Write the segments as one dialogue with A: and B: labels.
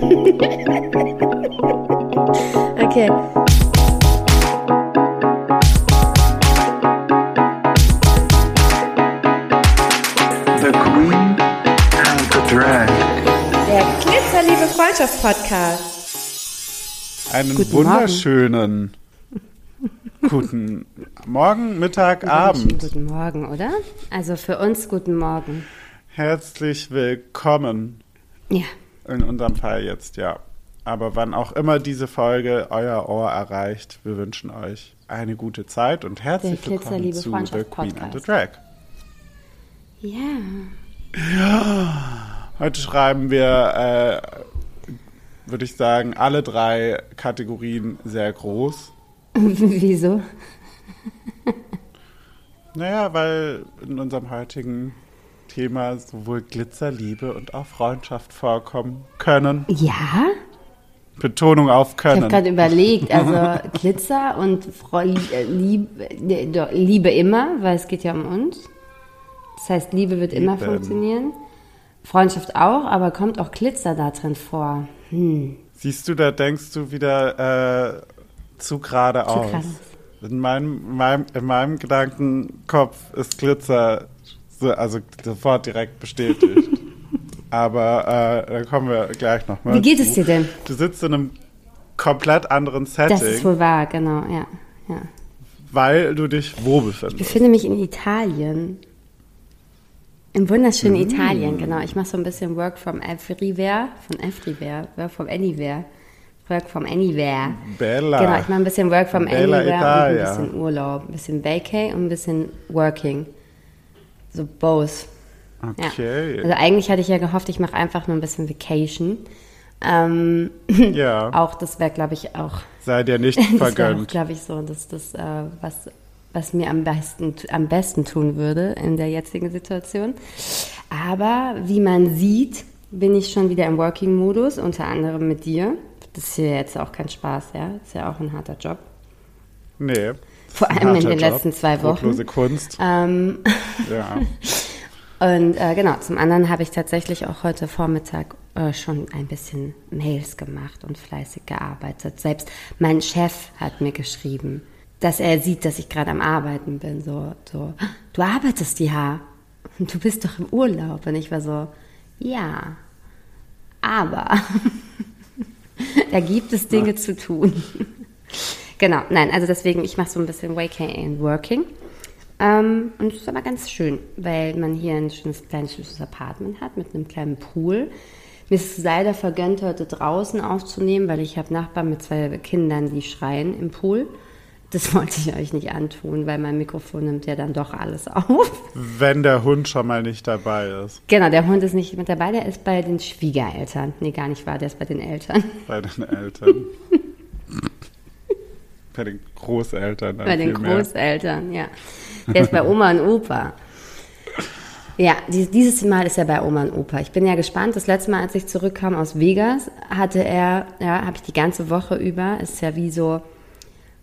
A: Okay.
B: The Queen and the Drag.
A: Der Glitzerliebe Freundschaft Podcast.
C: Einen
A: Guten
C: wunderschönen guten Morgen, Mittag, Abend.
A: Guten Morgen, oder? Also für uns guten Morgen.
C: Herzlich willkommen.
A: Ja.
C: In unserem Fall jetzt, ja. Aber wann auch immer diese Folge euer Ohr erreicht, wir wünschen euch eine gute Zeit und herzlich
A: Der
C: willkommen
A: Glitzerliebe
C: zu The Queen and the. Drag.
A: Ja.
C: Heute schreiben wir, äh, würde ich sagen, alle drei Kategorien sehr groß.
A: Wieso?
C: Naja, weil in unserem heutigen Thema sowohl Glitzer, Liebe und auch Freundschaft vorkommen können.
A: Ja?
C: Betonung auf
A: Ich habe
C: können.
A: gerade überlegt, also Glitzer und Frau, äh, Liebe, äh, Liebe immer, weil es geht ja um uns. Das heißt, Liebe wird immer
C: Lieben.
A: funktionieren. Freundschaft auch, aber kommt auch Glitzer da drin vor. Hm.
C: Siehst du, da denkst du wieder äh, zu geradeaus.
A: geradeaus.
C: In meinem, meinem, in meinem Gedankenkopf ist Glitzer also sofort direkt bestätigt. Aber äh, da kommen wir gleich nochmal.
A: Wie geht es dir denn?
C: Du sitzt in einem komplett anderen Setting,
A: Das ist wohl wahr, genau, ja. ja.
C: weil du dich wo
A: Ich
C: befindest.
A: befinde mich in Italien. Im wunderschönen
C: Mm.
A: Italien, genau. Ich mache so ein bisschen Work from Everywhere, von Everywhere, Work from Anywhere. Work from Anywhere.
C: Bella.
A: Genau, ich mache ein bisschen Work from
C: Bella
A: Anywhere
C: Italia.
A: und ein bisschen Urlaub. Ein bisschen Vacay und ein bisschen Working. So both.
C: Okay.
A: Ja. Also eigentlich hatte ich ja gehofft, ich mache einfach nur ein bisschen Vacation. Ähm,
C: Ja,
A: auch das wäre, glaube ich, auch
C: sei dir nicht vergönnt.
A: glaube ich, so, dass das, äh, was, was mir am besten, am besten tun würde in der jetzigen Situation. Aber wie man sieht, bin ich schon wieder im Working-Modus, unter anderem mit dir. Das ist hier jetzt auch kein Spaß, ja. Das ist ja auch ein harter Job.
C: Nee.
A: Vor allem in den
C: Job,
A: letzten zwei Wochen.
C: Brotlose Kunst.
A: Ähm,
C: Ja.
A: und äh, genau, zum anderen habe ich tatsächlich auch heute Vormittag äh, schon ein bisschen Mails gemacht und fleißig gearbeitet. Selbst mein Chef hat mir geschrieben, dass er sieht, dass ich gerade am Arbeiten bin. So, so, du arbeitest ja und du bist doch im Urlaub. Und ich war so, ja, aber da gibt es Dinge zu tun. Genau, nein, also deswegen, ich mache so ein bisschen Waking and Working. Ähm, und es ist aber ganz schön, weil man hier ein schönes kleines schönes Apartment hat mit einem kleinen Pool. Mir ist es leider vergönnt, heute draußen aufzunehmen, weil ich habe Nachbarn mit zwei Kindern, die schreien im Pool. Das wollte ich euch nicht antun, weil mein Mikrofon nimmt ja dann doch alles auf.
C: Wenn der Hund schon mal nicht dabei ist.
A: Genau, der Hund ist nicht mit dabei, der ist bei den Schwiegereltern. Nee, gar nicht wahr, der ist bei den Eltern.
C: Bei den Eltern. bei den Großeltern.
A: Bei den. Großeltern, ja. Der ist bei Oma und Opa. Ja, die- dieses Mal ist er bei Oma und Opa. Ich bin ja gespannt. Das letzte Mal, als ich zurückkam aus Vegas, hatte er, ja, habe ich die ganze Woche über, ist ja wie so,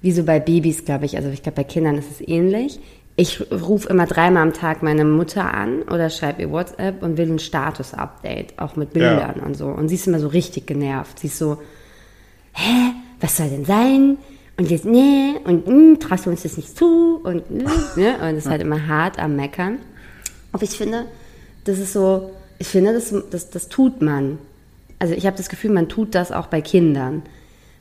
A: wie so bei Babys, glaube ich. Also ich glaube, bei Kindern ist es ähnlich. Ich rufe immer dreimal am Tag meine Mutter an oder schreibe ihr WhatsApp und will ein Status-Update, auch mit Bildern
C: Ja.
A: und so. Und sie ist immer so richtig genervt. Sie ist so, hä, was soll denn sein? Und jetzt, nee, und mm, traust du uns das nicht zu? Und, mm, ne? und es ist halt immer hart am Meckern. Aber ich finde, das ist so, ich finde, das, das, das tut man. Also ich habe das Gefühl, man tut das auch bei Kindern.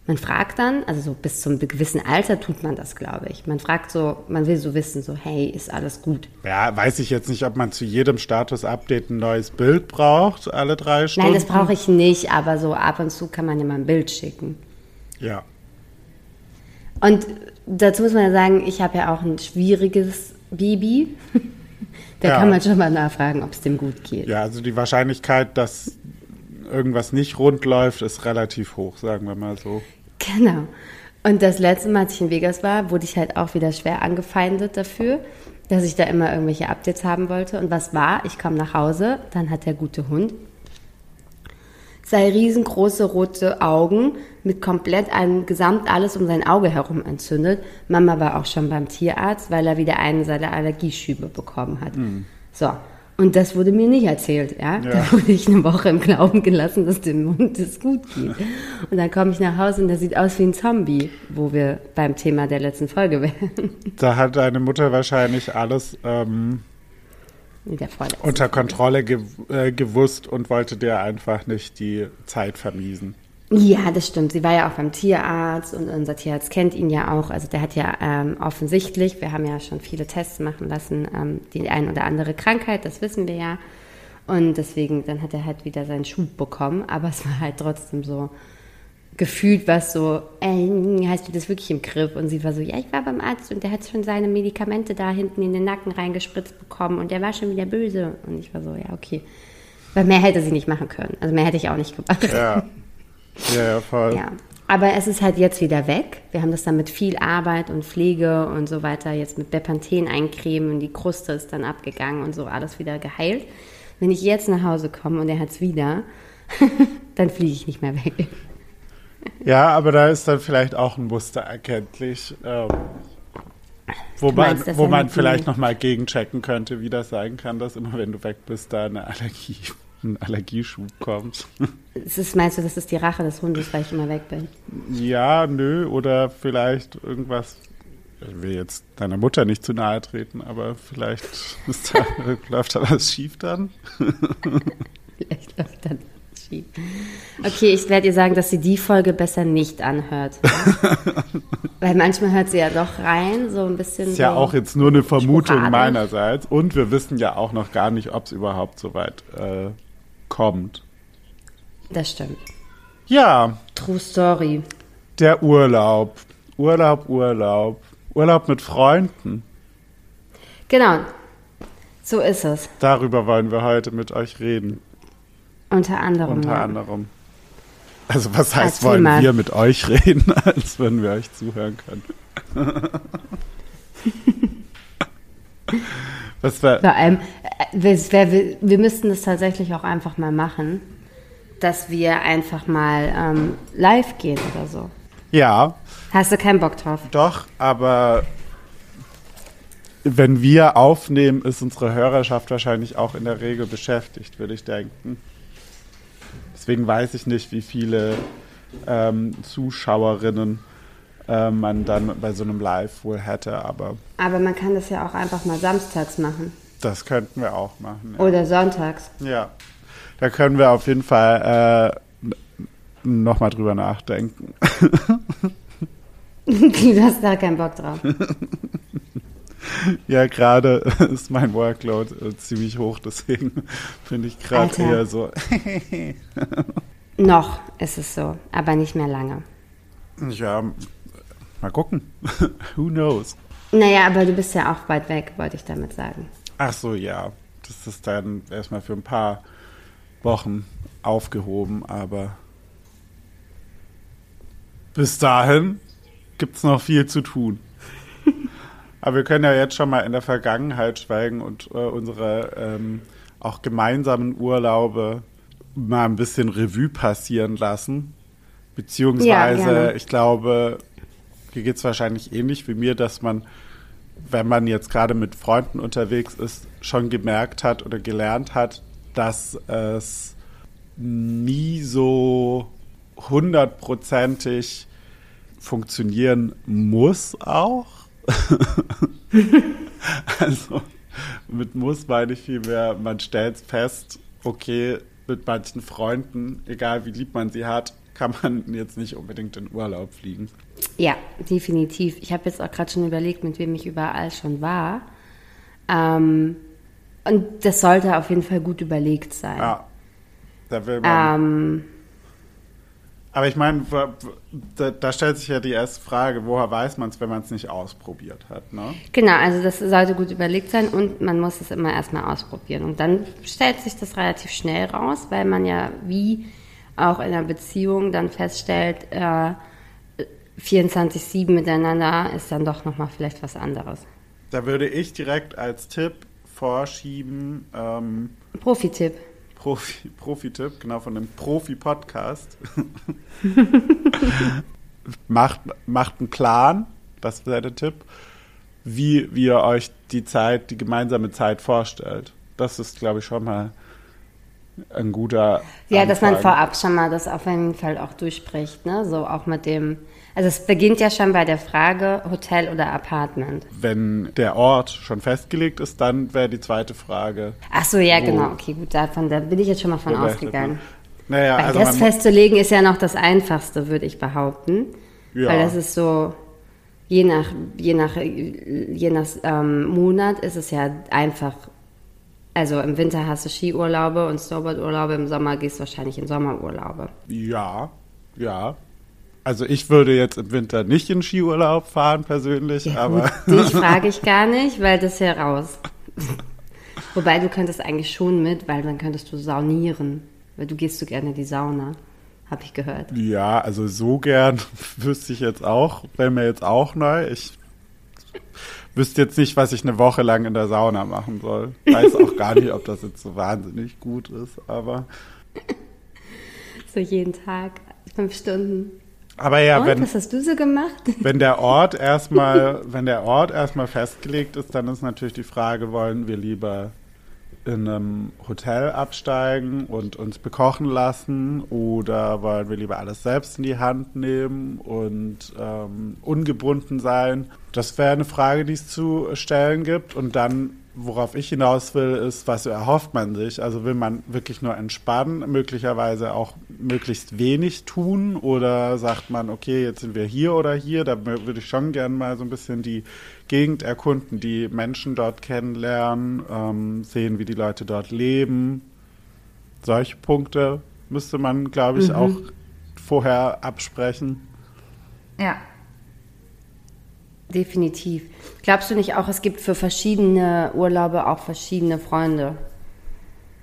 A: Man fragt dann, also so bis zum gewissen Alter tut man das, glaube ich. Man fragt so, man will so wissen, so, hey, ist alles gut?
C: Ja, weiß ich jetzt nicht, ob man zu jedem Status-Update ein neues Bild braucht, alle drei Stunden.
A: Nein, das brauche ich nicht, aber so ab und zu kann man ja mal ein Bild schicken.
C: Ja.
A: Und dazu muss man ja sagen, ich habe ja auch ein schwieriges Baby. da
C: Ja.
A: kann man schon mal nachfragen, ob es dem gut geht.
C: Ja, also die Wahrscheinlichkeit, dass irgendwas nicht rund läuft, ist relativ hoch, sagen wir mal so.
A: Genau. Und das letzte Mal, als ich in Vegas war, wurde ich halt auch wieder schwer angefeindet dafür, dass ich da immer irgendwelche Updates haben wollte. Und was war? Ich komme nach Hause, dann hat der gute Hund sei riesengroße rote Augen mit komplett einem Gesamt alles um sein Auge herum entzündet. Mama war auch schon beim Tierarzt, weil er wieder einen seiner Allergieschübe bekommen hat. So. Und das wurde mir nicht erzählt, ja.
C: Ja.
A: Da wurde ich eine Woche im Glauben gelassen, dass dem Hund es gut geht. Und dann komme ich nach Hause und der sieht aus wie ein Zombie, wo wir beim Thema der letzten Folge wären.
C: Da hat deine Mutter wahrscheinlich alles ähm,
A: der vorletzten.
C: unter Kontrolle gew äh, gewusst und wollte dir einfach nicht die Zeit vermiesen.
A: Ja, das stimmt. Sie war ja auch beim Tierarzt und unser Tierarzt kennt ihn ja auch. Also der hat ja ähm, offensichtlich, wir haben ja schon viele Tests machen lassen, ähm, die ein oder andere Krankheit, das wissen wir ja. Und deswegen, dann hat er halt wieder seinen Schub bekommen. Aber es war halt trotzdem so gefühlt was so, ey, hast du das wirklich im Griff? Und sie war so, ja, ich war beim Arzt und der hat schon seine Medikamente da hinten in den Nacken reingespritzt bekommen und der war schon wieder böse. Und ich war so, ja, okay. Weil mehr hätte sie nicht machen können. Also mehr hätte ich auch nicht gemacht.
C: Ja. Ja, ja, voll.
A: Ja, aber es ist halt jetzt wieder weg. Wir haben das dann mit viel Arbeit und Pflege und so weiter jetzt mit Bepanthen eincremen und die Kruste ist dann abgegangen und so alles wieder geheilt. Wenn ich jetzt nach Hause komme und er hat es wieder, dann fliege ich nicht mehr weg.
C: Ja, aber da ist dann vielleicht auch ein Muster erkenntlich, ähm, wo man,
A: meinst,
C: wo man vielleicht nochmal gegenchecken könnte, wie das sein kann, dass immer wenn du weg bist, da eine Allergie, ein Allergieschub kommt.
A: Es ist, meinst du, das ist die Rache des Hundes, weil ich immer weg bin?
C: ja, nö, oder vielleicht irgendwas. Ich will jetzt deiner Mutter nicht zu nahe treten, aber vielleicht ist da, läuft da was schief dann.
A: Vielleicht läuft dann schief. Okay, ich werde ihr sagen, dass sie die Folge besser nicht anhört. Weil manchmal hört sie ja doch rein, so ein bisschen.
C: Ist ja
A: so
C: auch jetzt nur eine Vermutung
A: sporadisch.
C: meinerseits. Und wir wissen ja auch noch gar nicht, ob es überhaupt so weit äh, kommt.
A: Das stimmt.
C: Ja,
A: True Story.
C: der Urlaub. Urlaub, Urlaub. Urlaub mit Freunden.
A: Genau. So ist es.
C: Darüber wollen wir heute mit euch reden.
A: Unter anderem.
C: Unter
A: ja.
C: anderem. Also was heißt,
A: Erzähl
C: wollen
A: mal.
C: wir mit euch reden, als wenn wir euch zuhören können. was war,
A: Vor allem, äh, wir, wir, wir müssten das tatsächlich auch einfach mal machen, dass wir einfach mal ähm, live gehen oder so.
C: ja,
A: Hast du keinen Bock drauf?
C: Doch, aber wenn wir aufnehmen, ist unsere Hörerschaft wahrscheinlich auch in der Regel beschäftigt, würde ich denken. Deswegen weiß ich nicht, wie viele ähm, Zuschauerinnen äh, man dann bei so einem Live wohl hätte, aber
A: Aber man kann das ja auch einfach mal samstags machen.
C: das könnten wir auch machen. Ja,
A: Oder sonntags.
C: ja. da können wir auf jeden Fall äh, nochmal drüber nachdenken.
A: du hast da keinen Bock drauf.
C: Ja, gerade ist mein Workload äh, ziemlich hoch, deswegen finde ich gerade eher so.
A: Noch ist es so, aber nicht mehr lange.
C: Ja, mal gucken. Who knows?
A: Naja, aber du bist ja auch weit weg, wollte ich damit sagen.
C: Ach so, ja. Das ist dann erstmal für ein paar Wochen aufgehoben, aber bis dahin gibt es noch viel zu tun. Aber wir können ja jetzt schon mal in der Vergangenheit schwelgen und äh, unsere ähm, auch gemeinsamen Urlaube mal ein bisschen Revue passieren lassen. Beziehungsweise,
A: gerne.
C: ich glaube, hier geht es wahrscheinlich ähnlich wie mir, dass man, wenn man jetzt gerade mit Freunden unterwegs ist, schon gemerkt hat oder gelernt hat, dass es nie so hundertprozentig funktionieren muss auch. also mit muss meine ich vielmehr, man stellt fest, okay, mit manchen Freunden, egal wie lieb man sie hat, kann man jetzt nicht unbedingt in Urlaub fliegen.
A: Ja, definitiv. Ich habe jetzt auch gerade schon überlegt, mit wem ich überall schon war. Ähm, und das sollte auf jeden Fall gut überlegt sein.
C: Ja. Da will man.
A: Ähm,
C: Aber ich meine, da, da stellt sich ja die erste Frage, woher weiß man es, wenn man es nicht ausprobiert hat, ne?
A: genau, also das sollte gut überlegt sein und man muss es immer erstmal ausprobieren. Und dann stellt sich das relativ schnell raus, weil man ja wie auch in einer Beziehung dann feststellt, äh, 24-7 miteinander ist dann doch nochmal vielleicht was anderes.
C: Da würde ich direkt als Tipp vorschieben, ähm,
A: Profi-Tipp.
C: Profi, Profi-Tipp, genau von dem Profi-Podcast. macht, macht einen Plan, das wäre der Tipp, wie, wie ihr euch die Zeit, die gemeinsame Zeit vorstellt. Das ist, glaube ich, schon mal ein guter.
A: Ja, dass man
C: Anfang.
A: vorab schon mal das auf jeden Fall auch durchspricht, ne? So auch mit dem. Also es beginnt ja schon bei der Frage Hotel oder Apartment.
C: Wenn der Ort schon festgelegt ist, dann wäre die zweite Frage.
A: Ach so, ja, genau. Okay, gut, davon da bin ich jetzt schon mal von ausgegangen.
C: Naja,
A: Weil
C: also
A: das festzulegen ist ja noch das Einfachste, würde ich behaupten.
C: Ja.
A: Weil das ist so, je nach, je nach, je nach ähm, Monat ist es ja einfach. Also im Winter hast du Skiurlaube und Snowboardurlaube, im Sommer gehst du wahrscheinlich in Sommerurlaube.
C: ja, ja. Also ich würde jetzt im Winter nicht in Skiurlaub fahren persönlich,
A: Ja,
C: aber
A: gut, dich frage ich gar nicht, weil das ja raus. Wobei du könntest eigentlich schon mit, weil dann könntest du saunieren. Weil du gehst so gerne in die Sauna, habe ich gehört.
C: ja, also so gern wüsste ich jetzt auch, wäre mir jetzt auch neu. Ich wüsste jetzt nicht, was ich eine Woche lang in der Sauna machen soll. Weiß auch gar nicht, ob das jetzt so wahnsinnig gut ist, aber
A: So jeden Tag, fünf Stunden.
C: Aber ja,
A: Und,
C: wenn
A: was hast du so gemacht?
C: wenn der Ort erstmal, wenn der Ort erstmal festgelegt ist, dann ist natürlich die Frage, wollen wir lieber in einem Hotel absteigen und uns bekochen lassen oder wollen wir lieber alles selbst in die Hand nehmen und ähm, ungebunden sein? Das wäre eine Frage, die es zu stellen gibt. Und dann, worauf ich hinaus will, ist, was erhofft man sich? Also will man wirklich nur entspannen, möglicherweise auch möglichst wenig tun oder sagt man, okay, jetzt sind wir hier oder hier, da würde ich schon gerne mal so ein bisschen die Gegend erkunden, die Menschen dort kennenlernen, ähm, sehen, wie die Leute dort leben. Solche Punkte müsste man, glaube ich, auch vorher absprechen.
A: Ja. Definitiv. Glaubst du nicht auch, es gibt für verschiedene Urlaube auch verschiedene Freunde?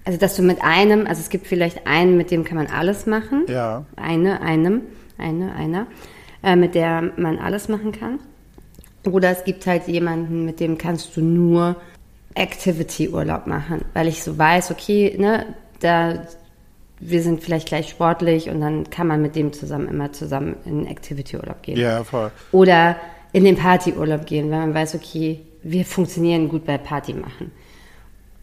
A: Also, dass du mit einem, also es gibt vielleicht einen, mit dem kann man alles machen.
C: Ja.
A: Eine, einem, eine, einer, äh, mit der man alles machen kann. Oder es gibt halt jemanden, mit dem kannst du nur Activity-Urlaub machen, weil ich so weiß, okay, ne, da wir sind vielleicht gleich sportlich und dann kann man mit dem zusammen immer zusammen in Activity-Urlaub gehen.
C: Ja, voll.
A: Oder in den Partyurlaub gehen, weil man weiß, okay, wir funktionieren gut bei Party machen.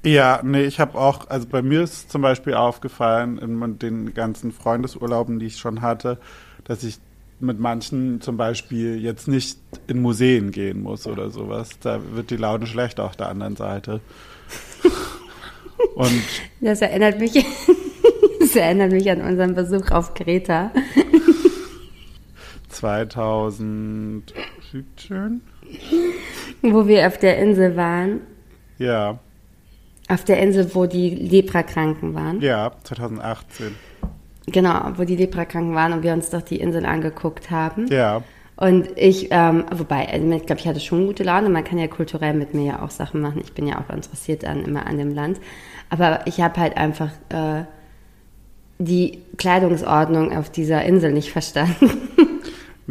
C: Ja, nee, ich habe auch, also bei mir ist zum Beispiel aufgefallen in den ganzen Freundesurlauben, die ich schon hatte, dass ich mit manchen zum Beispiel jetzt nicht in Museen gehen muss oder sowas. Da wird die Laune schlecht auf der anderen Seite. Und
A: Das erinnert mich, das erinnert mich an unseren Besuch auf Kreta.
C: 2017?
A: Wo wir auf der Insel waren.
C: Ja,
A: Auf der Insel, wo die Leprakranken waren.
C: ja, 2018.
A: Genau, wo die Leprakranken waren und wir uns doch die Insel angeguckt haben.
C: Ja,
A: Und ich, ähm, wobei, also ich glaube, ich hatte schon gute Laune. Man kann ja kulturell mit mir ja auch Sachen machen. Ich bin ja auch interessiert an immer an dem Land. Aber ich habe halt einfach äh, die Kleidungsordnung auf dieser Insel nicht verstanden.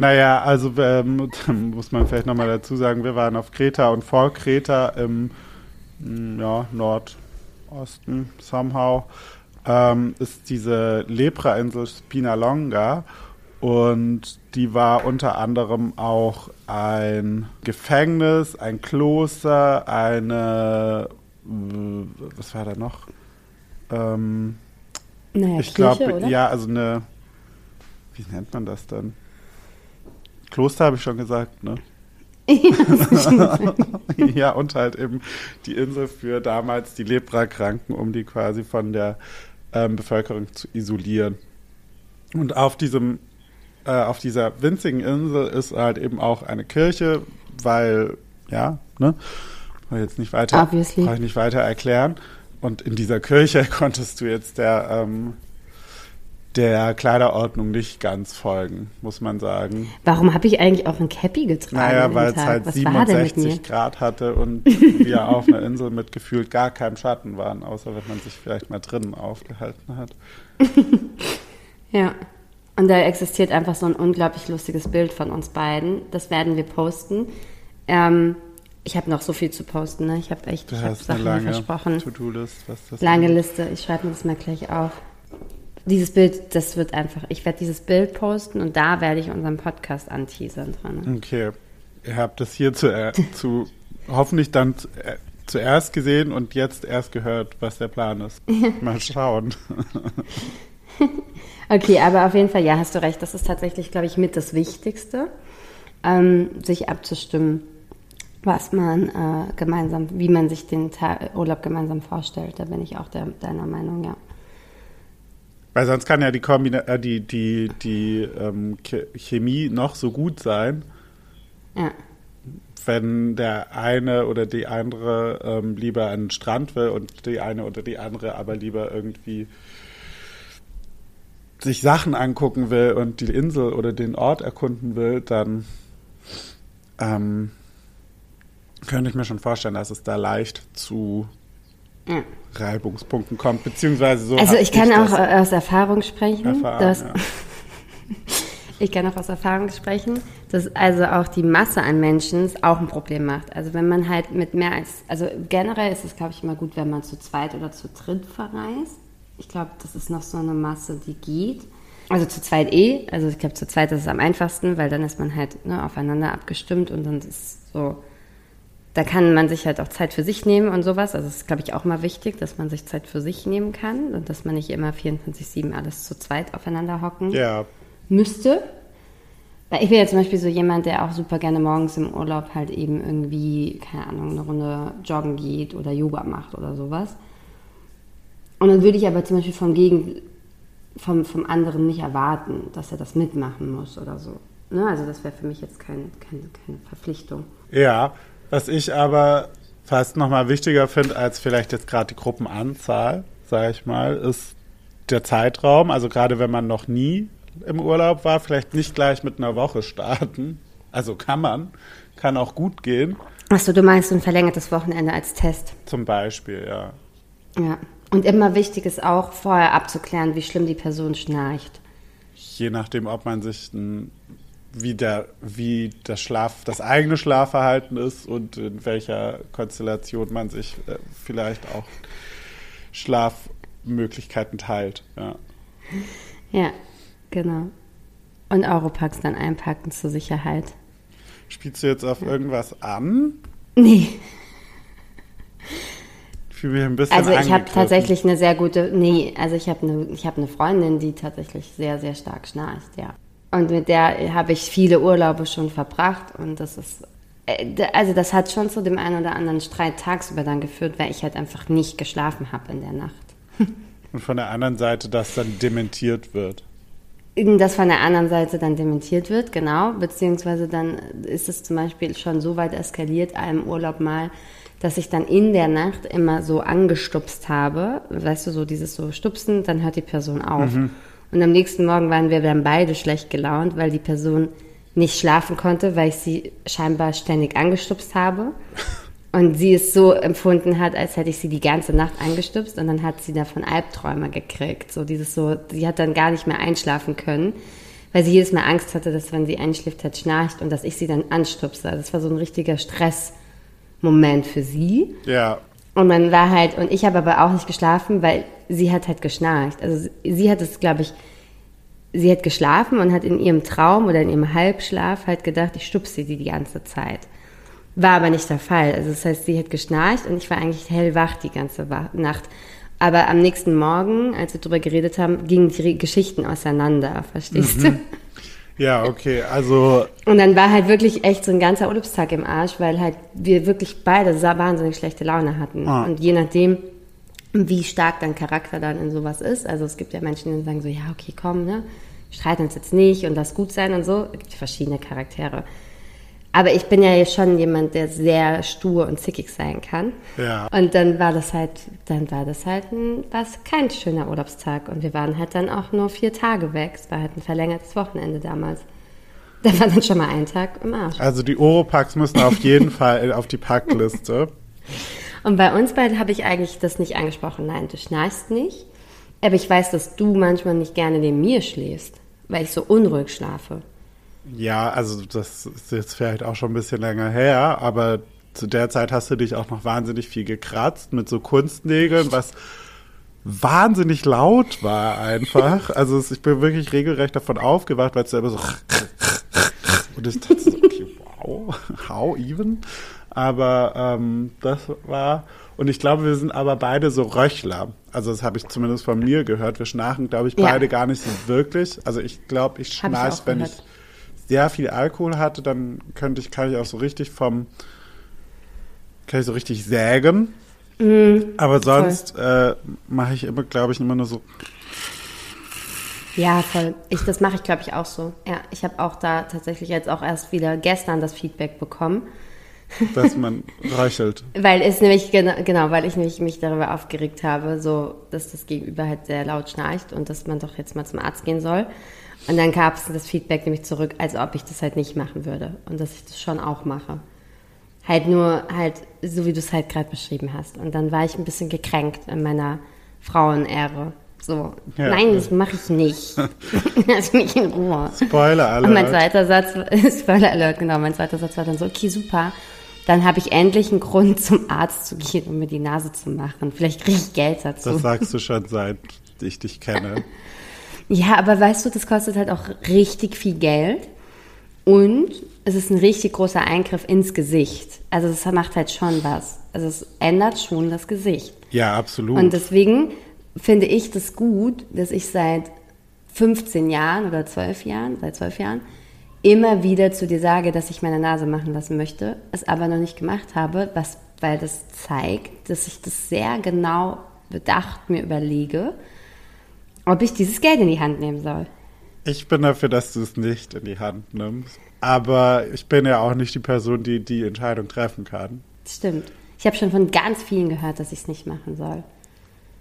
C: Naja, also ähm, muss man vielleicht nochmal dazu sagen, wir waren auf Kreta und vor Kreta im mm, ja, Nordosten somehow ähm, ist diese Lepra-Insel Spinalonga und die war unter anderem auch ein Gefängnis, ein Kloster, eine was war da noch? Ähm,
A: Naja,
C: ich glaube, ja, also eine, wie nennt man das dann? Kloster habe ich schon gesagt, ne? ja, und halt eben die Insel für damals die Leprakranken, um die quasi von der ähm, Bevölkerung zu isolieren. Und auf diesem, äh, auf dieser winzigen Insel ist halt eben auch eine Kirche, weil, ja, ne? Jetzt nicht weiter,
A: Obviously.
C: brauche ich nicht weiter erklären. Und in dieser Kirche konntest du jetzt der, ähm, der Kleiderordnung nicht ganz folgen, muss man sagen.
A: Warum habe ich eigentlich auch ein Cappy getragen?
C: Naja, weil es halt
A: Was war denn mit mir?
C: 67 Grad hatte und wir auf einer Insel mit gefühlt gar keinem Schatten waren, außer wenn man sich vielleicht mal drinnen aufgehalten hat.
A: Ja. Und da existiert einfach so ein unglaublich lustiges Bild von uns beiden. Das werden wir posten. Ähm, ich habe noch so viel zu posten. Ne? Ich habe echt ich hab Sachen versprochen.
C: To-Do-List, was das
A: Lange. Liste. Ich schreibe mir das mal gleich auf. Dieses Bild, das wird einfach. Ich werde dieses Bild posten und da werde ich unseren Podcast anteasern dran.
C: Okay. Ihr habt das hier zu, äh, zu hoffentlich dann zu, äh, zuerst gesehen und jetzt erst gehört, was der Plan ist. Mal schauen.
A: Okay, aber auf jeden Fall, ja, hast du recht. Das ist tatsächlich, glaube ich, mit das Wichtigste, ähm, sich abzustimmen, was man äh, gemeinsam, wie man sich den Ta Urlaub gemeinsam vorstellt. Da bin ich auch der, deiner Meinung, ja.
C: Weil sonst kann ja die, Kombina äh, die, die, die ähm, Ch- Chemie noch so gut sein,
A: Ja,
C: wenn der eine oder die andere ähm, lieber an den Strand will und die eine oder die andere aber lieber irgendwie sich Sachen angucken will und die Insel oder den Ort erkunden will, dann ähm, könnte ich mir schon vorstellen, dass es da leicht zu
A: ja.
C: Reibungspunkten kommt, beziehungsweise so.
A: Also ich kann auch aus Erfahrung sprechen,
C: erfahren,
A: dass,
C: ja.
A: ich kann auch aus Erfahrung sprechen, dass also auch die Masse an Menschen es auch ein Problem macht. Also wenn man halt mit mehr als, also generell ist es, glaube ich, immer gut, wenn man zu zweit oder zu dritt verreist. Ich glaube, das ist noch so eine Masse, die geht. Also zu zweit eh, also ich glaube, zu zweit ist es am einfachsten, weil dann ist man halt ne, aufeinander abgestimmt und dann ist so, da kann man sich halt auch Zeit für sich nehmen und sowas. Also es ist, glaube ich, auch mal wichtig, dass man sich Zeit für sich nehmen kann und dass man nicht immer 24-7 alles zu zweit aufeinander hocken
C: Ja,
A: müsste. Weil ich bin ja zum Beispiel so jemand, der auch super gerne morgens im Urlaub halt eben irgendwie, keine Ahnung, eine Runde joggen geht oder Yoga macht oder sowas. Und dann würde ich aber zum Beispiel vom, Gegen, vom, vom anderen nicht erwarten, dass er das mitmachen muss oder so. Ne? Also das wäre für mich jetzt kein, keine, keine Verpflichtung.
C: Ja, was ich aber fast nochmal wichtiger finde als vielleicht jetzt gerade die Gruppenanzahl, sage ich mal, ist der Zeitraum. Also gerade wenn man noch nie im Urlaub war, vielleicht nicht gleich mit einer Woche starten. Also kann man, kann auch gut gehen,
A: Achso, du meinst ein verlängertes Wochenende als Test.
C: zum Beispiel, ja.
A: Ja. Und immer wichtig ist auch, vorher abzuklären, wie schlimm die Person schnarcht.
C: Je nachdem, ob man sich ein, wie der, wie das Schlaf, das eigene Schlafverhalten ist und in welcher Konstellation man sich äh, vielleicht auch Schlafmöglichkeiten teilt. Ja.
A: Ja, genau. Und Europacks dann einpacken zur Sicherheit.
C: Spielst du jetzt auf irgendwas an?
A: Nee,
C: Ich fühle mich ein bisschen
A: also ich habe tatsächlich eine sehr gute, nee, also ich habe eine, ich habe eine Freundin, die tatsächlich sehr, sehr stark schnarcht, ja. Und mit der habe ich viele Urlaube schon verbracht und das ist, äh, also das hat schon zu dem einen oder anderen Streit tagsüber dann geführt, weil ich halt einfach nicht geschlafen habe in der Nacht.
C: Und von der anderen Seite, dass dann dementiert wird.
A: Das von der anderen Seite dann dementiert wird, genau. Beziehungsweise dann ist es zum Beispiel schon so weit eskaliert, einem Urlaub mal, dass ich dann in der Nacht immer so angestupst habe. Weißt du, so dieses so Stupsen, dann hört die Person auf. Und am nächsten Morgen waren wir dann beide schlecht gelaunt, weil die Person nicht schlafen konnte, weil ich sie scheinbar ständig angestupst habe. Und sie es so empfunden hat, als hätte ich sie die ganze Nacht angestupst und dann hat sie davon Albträume gekriegt. So dieses so, sie hat dann gar nicht mehr einschlafen können, weil sie jedes Mal Angst hatte, dass wenn sie einschläft, halt schnarcht und dass ich sie dann anstupse. Das war so ein richtiger Stressmoment für sie.
C: Ja,
A: Und man war halt, und ich habe aber auch nicht geschlafen, weil sie hat halt geschnarcht. Also sie- sie hat es, glaube ich, sie hat geschlafen und hat in ihrem Traum oder in ihrem Halbschlaf halt gedacht, ich stupse sie die ganze Zeit. War aber nicht der Fall. Also das heißt, sie hat geschnarcht und ich war eigentlich hellwach die ganze Nacht. Aber am nächsten Morgen, als wir darüber geredet haben, gingen die Geschichten auseinander, verstehst du?
C: Ja, okay. Also
A: Und dann war halt wirklich echt so ein ganzer Urlaubstag im Arsch, weil halt wir wirklich beide wahnsinnig schlechte Laune hatten.
C: Ah.
A: Und je nachdem, wie stark dein Charakter dann in sowas ist, also es gibt ja Menschen, die sagen so, ja, okay, komm, ne, streiten uns jetzt nicht und lass gut sein und so. Es gibt verschiedene Charaktere. Aber ich bin ja schon jemand, der sehr stur und zickig sein kann.
C: Ja.
A: Und dann war das halt, dann war das halt ein, war's kein schöner Urlaubstag. Und wir waren halt dann auch nur vier Tage weg. Es war halt ein verlängertes Wochenende damals. Da war dann schon mal ein Tag im Arsch.
C: Also die Oropax müssen auf jeden Fall auf die Packliste.
A: Und bei uns beiden habe ich eigentlich das nicht angesprochen. Nein, du schnarchst nicht. Aber ich weiß, dass du manchmal nicht gerne neben mir schläfst, weil ich so unruhig schlafe.
C: Ja, also das ist jetzt vielleicht auch schon ein bisschen länger her, aber zu der Zeit hast du dich auch noch wahnsinnig viel gekratzt mit so Kunstnägeln, was wahnsinnig laut war einfach. Also ich bin wirklich regelrecht davon aufgewacht, weil es selber so und ich dachte so, okay, wow, how even? Aber ähm, das war, und ich glaube, wir sind aber beide so Röchler. Also das habe ich zumindest von mir gehört. Wir schnarchen, glaube ich,
A: Ja.
C: beide gar nicht so wirklich. Also ich glaube, ich
A: Hab ich
C: schnarch,
A: auch
C: wenn
A: gehört.
C: ich sehr viel Alkohol hatte, dann könnte ich, kann ich auch so richtig vom, kann ich so richtig sägen.
A: Mhm.
C: aber sonst äh, mache ich immer, glaube ich, immer nur so.
A: Ja, voll. Ich, das mache ich, glaube ich, auch so. Ja, ich habe auch da tatsächlich jetzt auch erst wieder gestern das Feedback bekommen.
C: dass man röchelt.
A: Weil es nämlich, genau, genau, weil ich nämlich mich darüber aufgeregt habe, so, dass das Gegenüber halt sehr laut schnarcht und dass man doch jetzt mal zum Arzt gehen soll. Und dann gab es das Feedback nämlich zurück, als ob ich das halt nicht machen würde. Und dass ich das schon auch mache. Halt nur halt, so wie du es halt gerade beschrieben hast. Und dann war ich ein bisschen gekränkt in meiner Frauenehre. So,
C: Ja.
A: nein, das mache ich nicht. Lass mich in Ruhe.
C: Spoiler alle.
A: Und mein zweiter Satz, Spoiler Alert, genau, mein zweiter Satz war dann so, okay, super. Dann habe ich endlich einen Grund, zum Arzt zu gehen, um mir die Nase zu machen. Vielleicht kriege ich Geld dazu.
C: Das sagst du schon seit ich dich kenne.
A: Ja, aber weißt du, das kostet halt auch richtig viel Geld. Und es ist ein richtig großer Eingriff ins Gesicht. Also es macht halt schon was. Also es ändert schon das Gesicht.
C: Ja, absolut.
A: Und deswegen finde ich das gut, dass ich seit 15 Jahren oder 12 Jahren, seit 12 Jahren, immer wieder zu dir sage, dass ich meine Nase machen lassen möchte, es aber noch nicht gemacht habe, was, weil das zeigt, dass ich das sehr genau bedacht mir überlege, ob ich dieses Geld in die Hand nehmen soll.
C: Ich bin dafür, dass du es nicht in die Hand nimmst. Aber ich bin ja auch nicht die Person, die die Entscheidung treffen kann.
A: Stimmt. Ich habe schon von ganz vielen gehört, dass ich es nicht machen soll.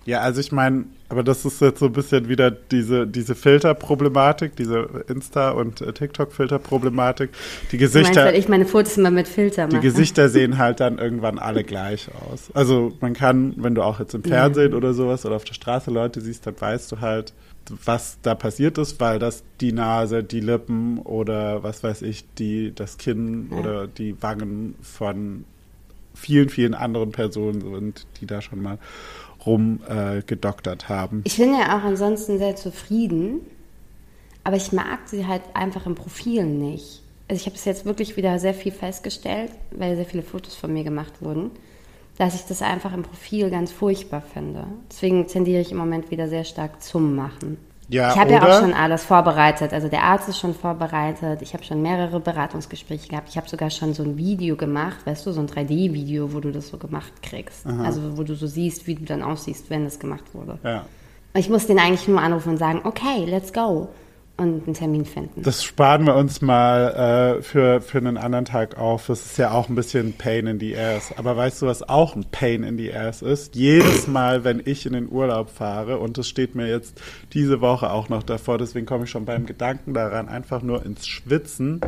C: Ja, also ich meine, aber das ist jetzt so ein bisschen wieder diese, diese Filterproblematik, diese Insta- und äh, TikTok-Filterproblematik. Die
A: Du meinst,
C: Gesichter,
A: weil ich meine Fotos immer mit Filter mache?
C: die Gesichter sehen halt dann irgendwann alle gleich aus. Also man kann, wenn du auch jetzt im Fernsehen oder sowas oder auf der Straße Leute siehst, dann weißt du halt, was da passiert ist, weil das die Nase, die Lippen oder was weiß ich, die, das Kinn
A: Ja.
C: oder die Wangen von vielen, vielen anderen Personen sind, die da schon mal rumgedoktert äh, haben.
A: Ich bin ja auch ansonsten sehr zufrieden, aber ich mag sie halt einfach im Profil nicht. Also ich habe es jetzt wirklich wieder sehr viel festgestellt, weil sehr viele Fotos von mir gemacht wurden, dass ich das einfach im Profil ganz furchtbar finde. Deswegen tendiere ich im Moment wieder sehr stark zum Machen.
C: Ja,
A: ich habe ja auch schon alles vorbereitet. Also der Arzt ist schon vorbereitet. Ich habe schon mehrere Beratungsgespräche gehabt. Ich habe sogar schon so ein Video gemacht, weißt du, so ein 3D-Video, wo du das so gemacht kriegst. Also wo du so siehst, wie du dann aussiehst, wenn das gemacht wurde.
C: Ja.
A: Ich muss den eigentlich nur anrufen und sagen, okay, let's go. Und einen Termin finden.
C: Das sparen wir uns mal äh, für, für einen anderen Tag auf. Das ist ja auch ein bisschen Pain in the Ass. Aber weißt du, was auch ein Pain in the Ass ist? Jedes Mal, wenn ich in den Urlaub fahre, und das steht mir jetzt diese Woche auch noch davor, deswegen komme ich schon beim Gedanken daran, einfach nur ins Schwitzen,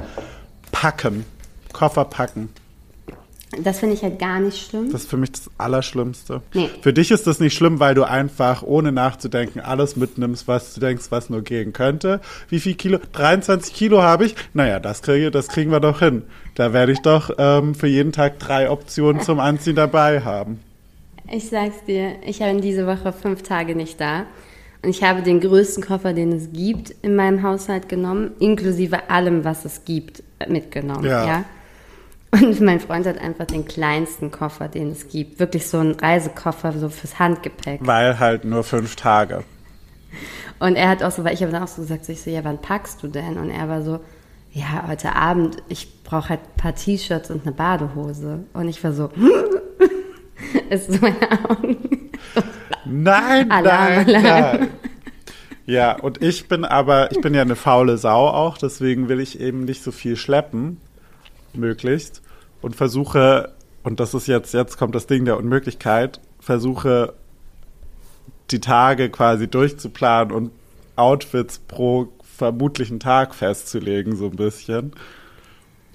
C: packen, Koffer packen.
A: Das finde ich halt gar nicht schlimm.
C: Das ist für mich das Allerschlimmste.
A: Nee.
C: Für dich ist das nicht schlimm, weil du einfach ohne nachzudenken alles mitnimmst, was du denkst, was nur gehen könnte. Wie viel Kilo? 23 Kilo habe ich? Naja, das, kriege, das kriegen wir doch hin. Da werde ich doch ähm, für jeden Tag drei Optionen zum Anziehen dabei haben.
A: Ich sag's dir, ich bin diese Woche fünf Tage nicht da. Und ich habe den größten Koffer, den es gibt, in meinem Haushalt genommen, inklusive allem, was es gibt, mitgenommen.
C: Ja.
A: Ja. Und mein Freund hat einfach den kleinsten Koffer, den es gibt. Wirklich so ein Reisekoffer, so fürs Handgepäck.
C: Weil halt nur fünf Tage.
A: Und er hat auch so, weil ich habe dann auch so gesagt, so ich so, ja, wann packst du denn? Und er war so, ja, heute Abend, ich brauche halt ein paar T-Shirts und eine Badehose. Und ich war so, es ist meine Augen.
C: Nein,
A: Alarm,
C: nein,
A: Alarm.
C: nein. Ja, und ich bin aber, ich bin ja eine faule Sau auch, deswegen will ich eben nicht so viel schleppen, möglichst, und versuche, und das ist jetzt, jetzt kommt das Ding der Unmöglichkeit, versuche die Tage quasi durchzuplanen und Outfits pro vermutlichen Tag festzulegen, so ein bisschen.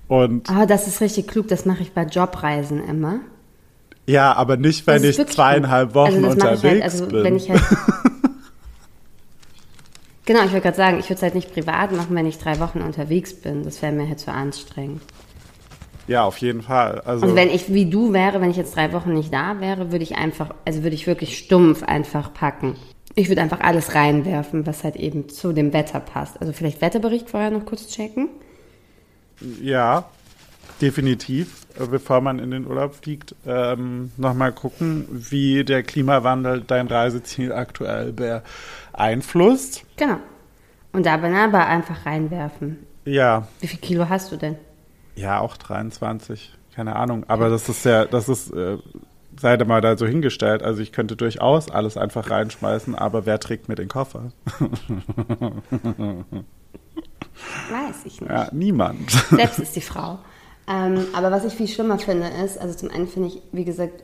C: Und
A: Oh, das ist richtig klug, das mache ich bei Jobreisen immer.
C: ja, aber nicht, wenn ich zweieinhalb
A: gut.
C: Wochen
A: also
C: unterwegs
A: halt, also
C: bin.
A: wenn ich halt Genau, ich wollte gerade sagen, ich würde es halt nicht privat machen, wenn ich drei Wochen unterwegs bin. Das wäre mir halt zu anstrengend.
C: Ja, auf jeden Fall. Also,
A: Und wenn ich wie du wäre, wenn ich jetzt drei Wochen nicht da wäre, würde ich einfach, also würde ich wirklich stumpf einfach packen. Ich würde einfach alles reinwerfen, was halt eben zu dem Wetter passt. Also vielleicht Wetterbericht vorher noch kurz checken.
C: Ja, definitiv, bevor man in den Urlaub fliegt, ähm, nochmal gucken, wie der Klimawandel dein Reiseziel aktuell beeinflusst.
A: Genau. Und da aber einfach reinwerfen.
C: Ja,
A: Wie viel Kilo hast du denn?
C: Ja, auch 23, keine Ahnung. Aber das ist ja, das ist, äh, sei da mal da so hingestellt. Also ich könnte durchaus alles einfach reinschmeißen, aber wer trägt mir den Koffer?
A: Weiß ich nicht.
C: Ja, niemand.
A: Selbst ist die Frau. Ähm, aber was ich viel schlimmer finde, ist, also zum einen finde ich, wie gesagt,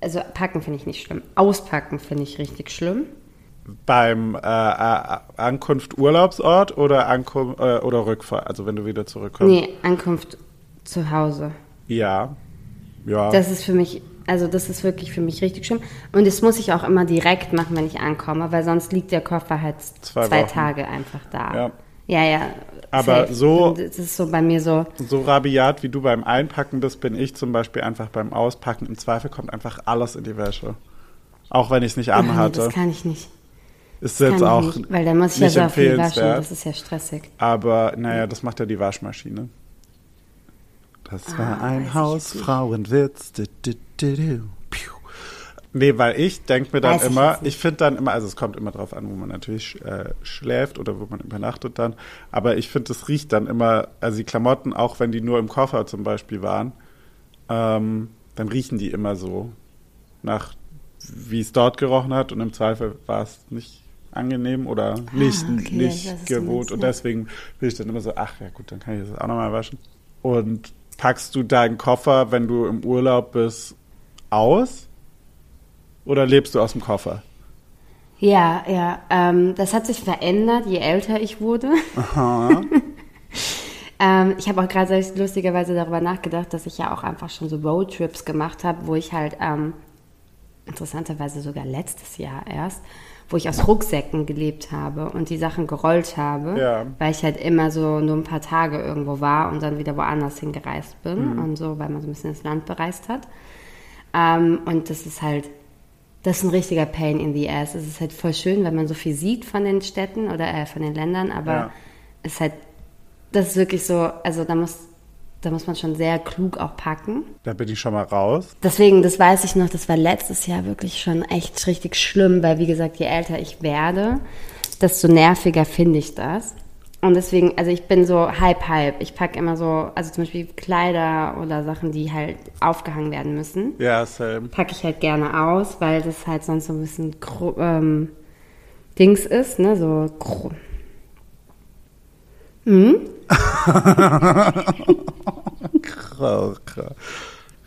A: also packen finde ich nicht schlimm. Auspacken finde ich richtig schlimm.
C: Beim äh, äh, Ankunft Urlaubsort oder Ankunft äh, oder Rückfahrt, also wenn du wieder zurückkommst.
A: Nee, Ankunft zu Hause.
C: Ja. Ja.
A: Das ist für mich, also das ist wirklich für mich richtig schlimm. Und das muss ich auch immer direkt machen, wenn ich ankomme, weil sonst liegt der Koffer halt
C: Zwei
A: zwei. Tage einfach da.
C: Ja.
A: Ja, ja.
C: Aber
A: safe.
C: so-
A: Das ist so bei mir so.
C: so rabiat wie du beim Einpacken bist, bin ich zum Beispiel einfach beim Auspacken. Im Zweifel kommt einfach alles in die Wäsche. Auch wenn ich es nicht anhatte.
A: das kann ich nicht.
C: Ist
A: Das
C: jetzt auch
A: ich nicht, weil dann muss ich ja so viel waschen. Das ist ja stressig.
C: Aber naja, das macht ja die Waschmaschine. Das war
A: Ah, weiß
C: ein
A: ich
C: Hausfrauenwitz. Du, du, du, du. Piu. Nee, weil ich denke mir dann
A: Weiß ich
C: immer,
A: nicht.
C: ich finde dann immer, also es kommt immer drauf an, wo man natürlich äh, schläft oder wo man übernachtet dann, aber ich finde, es riecht dann immer, also die Klamotten, auch wenn die nur im Koffer zum Beispiel waren, ähm, dann riechen die immer so nach, wie es dort gerochen hat und im Zweifel war es nicht angenehm oder nicht,
A: Ah, okay, meinst,
C: und deswegen bin ich dann immer so, ach ja gut, dann kann ich das auch nochmal waschen. Und packst du deinen Koffer, wenn du im Urlaub bist, aus? Oder lebst du aus dem Koffer?
A: Ja, ja. Ähm, das hat sich verändert, je älter ich wurde. ähm, ich habe auch gerade lustigerweise darüber nachgedacht, dass ich ja auch einfach schon so Roadtrips gemacht habe, wo ich halt ähm, interessanterweise sogar letztes Jahr erst, wo ich aus Rucksäcken gelebt habe und die Sachen gerollt habe,
C: Ja.
A: weil ich halt immer so nur ein paar Tage irgendwo war und dann wieder woanders hingereist bin und so, weil man so ein bisschen das Land bereist hat. Ähm, und das ist halt, das ist ein richtiger Pain in the ass. Es ist halt voll schön, wenn man so viel sieht von den Städten oder äh, von den Ländern, aber
C: Ja.
A: es ist halt, das ist wirklich so, also da muss, da muss man schon sehr klug auch packen.
C: Da bin ich schon mal raus.
A: Deswegen, das weiß ich noch, das war letztes Jahr wirklich schon echt richtig schlimm, weil wie gesagt, je älter ich werde, desto nerviger finde ich das. Und deswegen, also ich bin so halb halb. Ich packe immer so, also zum Beispiel Kleider oder Sachen, die halt aufgehangen werden müssen,
C: Ja, same.
A: packe ich halt gerne aus, weil das halt sonst so ein bisschen ähm, Dings ist, ne, so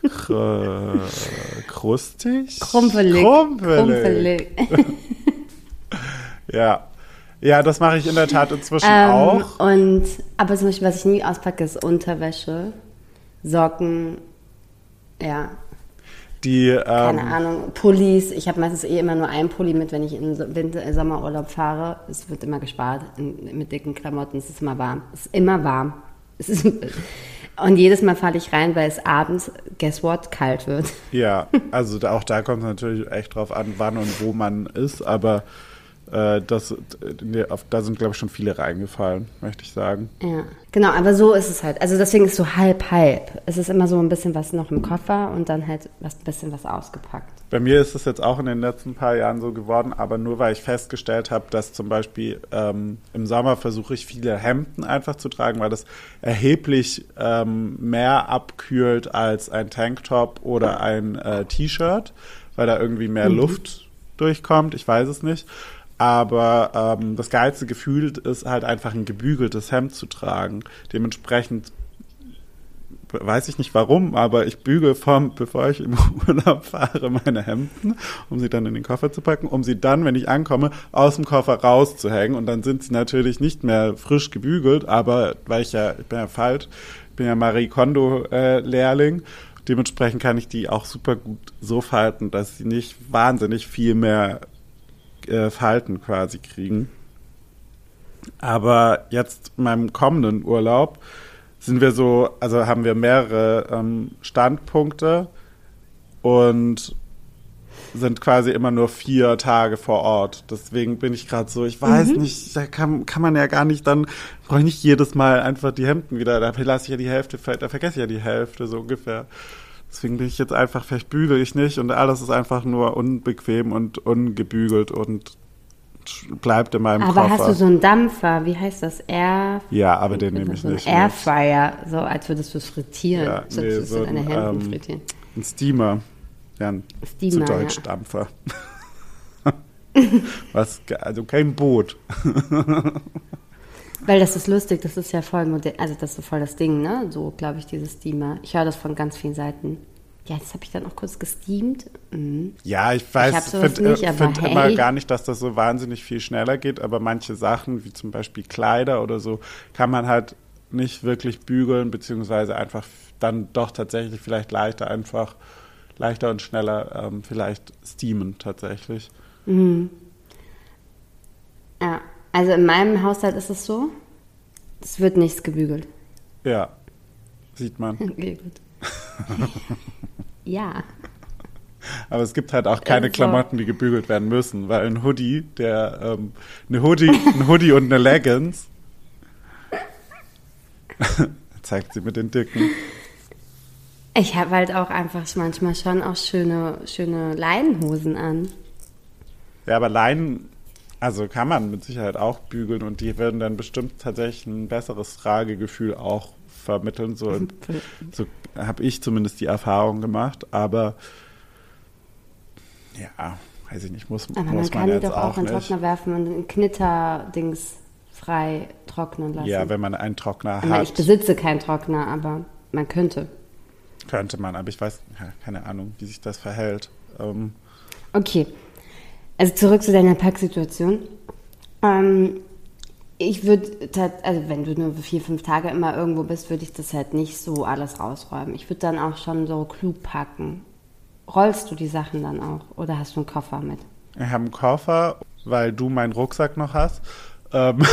C: kr- Krustig?
A: krumpelig.
C: Krumpelig.
A: Krumpelig.
C: Ja. Ja, das mache ich in der Tat inzwischen
A: Ähm,
C: auch.
A: Und, aber zum Beispiel, was ich nie auspacke, ist Unterwäsche, Socken, ja,
C: Die,
A: keine
C: ähm,
A: Ahnung, Pullis. Ich habe meistens eh immer nur einen Pulli mit, wenn ich in Winter, äh, Sommerurlaub fahre. Es wird immer gespart in, mit dicken Klamotten. Es ist immer warm. Es ist immer warm. Es ist, und jedes Mal falle ich rein, weil es abends, guess what, kalt wird.
C: ja, also auch da kommt es natürlich echt drauf an, wann und wo man ist, aber das, nee, auf, da sind, glaube ich, schon viele reingefallen, möchte ich sagen.
A: Ja, genau, aber so ist es halt. Also deswegen ist so halb, halb. Es ist immer so ein bisschen was noch im Koffer und dann halt was bisschen was ausgepackt.
C: Bei mir ist es jetzt auch in den letzten paar Jahren so geworden, aber nur weil ich festgestellt habe, dass zum Beispiel ähm, im Sommer versuche ich viele Hemden einfach zu tragen, weil das erheblich ähm, mehr abkühlt als ein Tanktop oder ein äh, T-Shirt, weil da irgendwie mehr Luft durchkommt. Ich weiß es nicht. Aber ähm, das geilste Gefühl ist halt einfach ein gebügeltes Hemd zu tragen. Dementsprechend weiß ich nicht warum, aber ich bügel vom, bevor ich im Urlaub fahre, meine Hemden, um sie dann in den Koffer zu packen, um sie dann, wenn ich ankomme, aus dem Koffer rauszuhängen. Und dann sind sie natürlich nicht mehr frisch gebügelt, aber weil ich ja, ich bin ja falsch, ich bin ja Marie Kondo-Lehrling, dementsprechend kann ich die auch super gut so falten, dass sie nicht wahnsinnig viel mehr äh, Falten quasi kriegen. Aber jetzt in meinem kommenden Urlaub sind wir so, also haben wir mehrere ähm, Standpunkte und sind quasi immer nur vier Tage vor Ort. Deswegen bin ich gerade so, ich weiß
A: Mhm.
C: nicht, da kann, kann man ja gar nicht dann, brauche ich nicht jedes Mal einfach die Hemden wieder, da lasse ich ja die Hälfte, da vergesse ich ja die Hälfte so ungefähr. Deswegen bin ich jetzt einfach, vielleicht bügel ich nicht und alles ist einfach nur unbequem und ungebügelt und bleibt in meinem
A: Aber
C: Koffer.
A: hast du so einen Dampfer? Wie heißt das? Air.
C: ja, aber den nehme ich
A: so
C: nicht.
A: Airfryer, so als würdest du es frittieren.
C: Ja,
A: so,
C: nee, so
A: deine
C: ein,
A: Hemden
C: ähm,
A: frittieren.
C: Ein Steamer. Ja, ein
A: Steamer,
C: zu Deutsch
A: ja.
C: Dampfer. Was, also kein Boot.
A: Weil das ist lustig, das ist ja voll modern, also das ist voll das Ding, ne? So, glaube ich, dieses Steamer. Ich höre das von ganz vielen Seiten. Ja, das habe ich dann auch kurz gesteamt. Mhm.
C: Ja, ich weiß, ich finde find
A: hey.
C: immer gar nicht, dass das so wahnsinnig viel schneller geht, aber manche Sachen, wie zum Beispiel Kleider oder so, kann man halt nicht wirklich bügeln, beziehungsweise einfach dann doch tatsächlich vielleicht leichter einfach, leichter und schneller ähm, vielleicht steamen tatsächlich.
A: Ja, also in meinem Haushalt ist es so, es wird nichts gebügelt.
C: Ja, sieht man.
A: Okay, gut. ja.
C: Aber es gibt halt auch keine
A: so.
C: Klamotten, die gebügelt werden müssen, weil ein Hoodie, der ähm, eine Hoodie, ein Hoodie und eine Leggings zeigt sie mit den Dicken.
A: Ich habe halt auch einfach manchmal schon auch schöne, schöne Leinenhosen an.
C: Ja, aber Leinen, also kann man mit Sicherheit auch bügeln und die würden dann bestimmt tatsächlich ein besseres Tragegefühl auch vermitteln. So, so habe ich zumindest die Erfahrung gemacht. Aber ja, weiß ich nicht, muss, muss
A: man
C: man,
A: kann die doch auch
C: auch
A: in den. Trockner werfen und in Knitterdings frei trocknen lassen.
C: Ja, wenn man einen Trockner hat,
A: ich besitze keinen Trockner, aber man könnte.
C: könnte man. Aber ich weiß, keine Ahnung, wie sich das verhält. Ähm,
A: Okay. Also zurück zu deiner Packsituation. Ähm, ich würde, also wenn du nur vier, fünf Tage immer irgendwo bist, würde ich das halt nicht so alles rausräumen. Ich würde dann auch schon so klug packen. Rollst du die Sachen dann auch oder hast du einen Koffer mit?
C: Ich habe einen Koffer, weil du meinen Rucksack noch hast. Ähm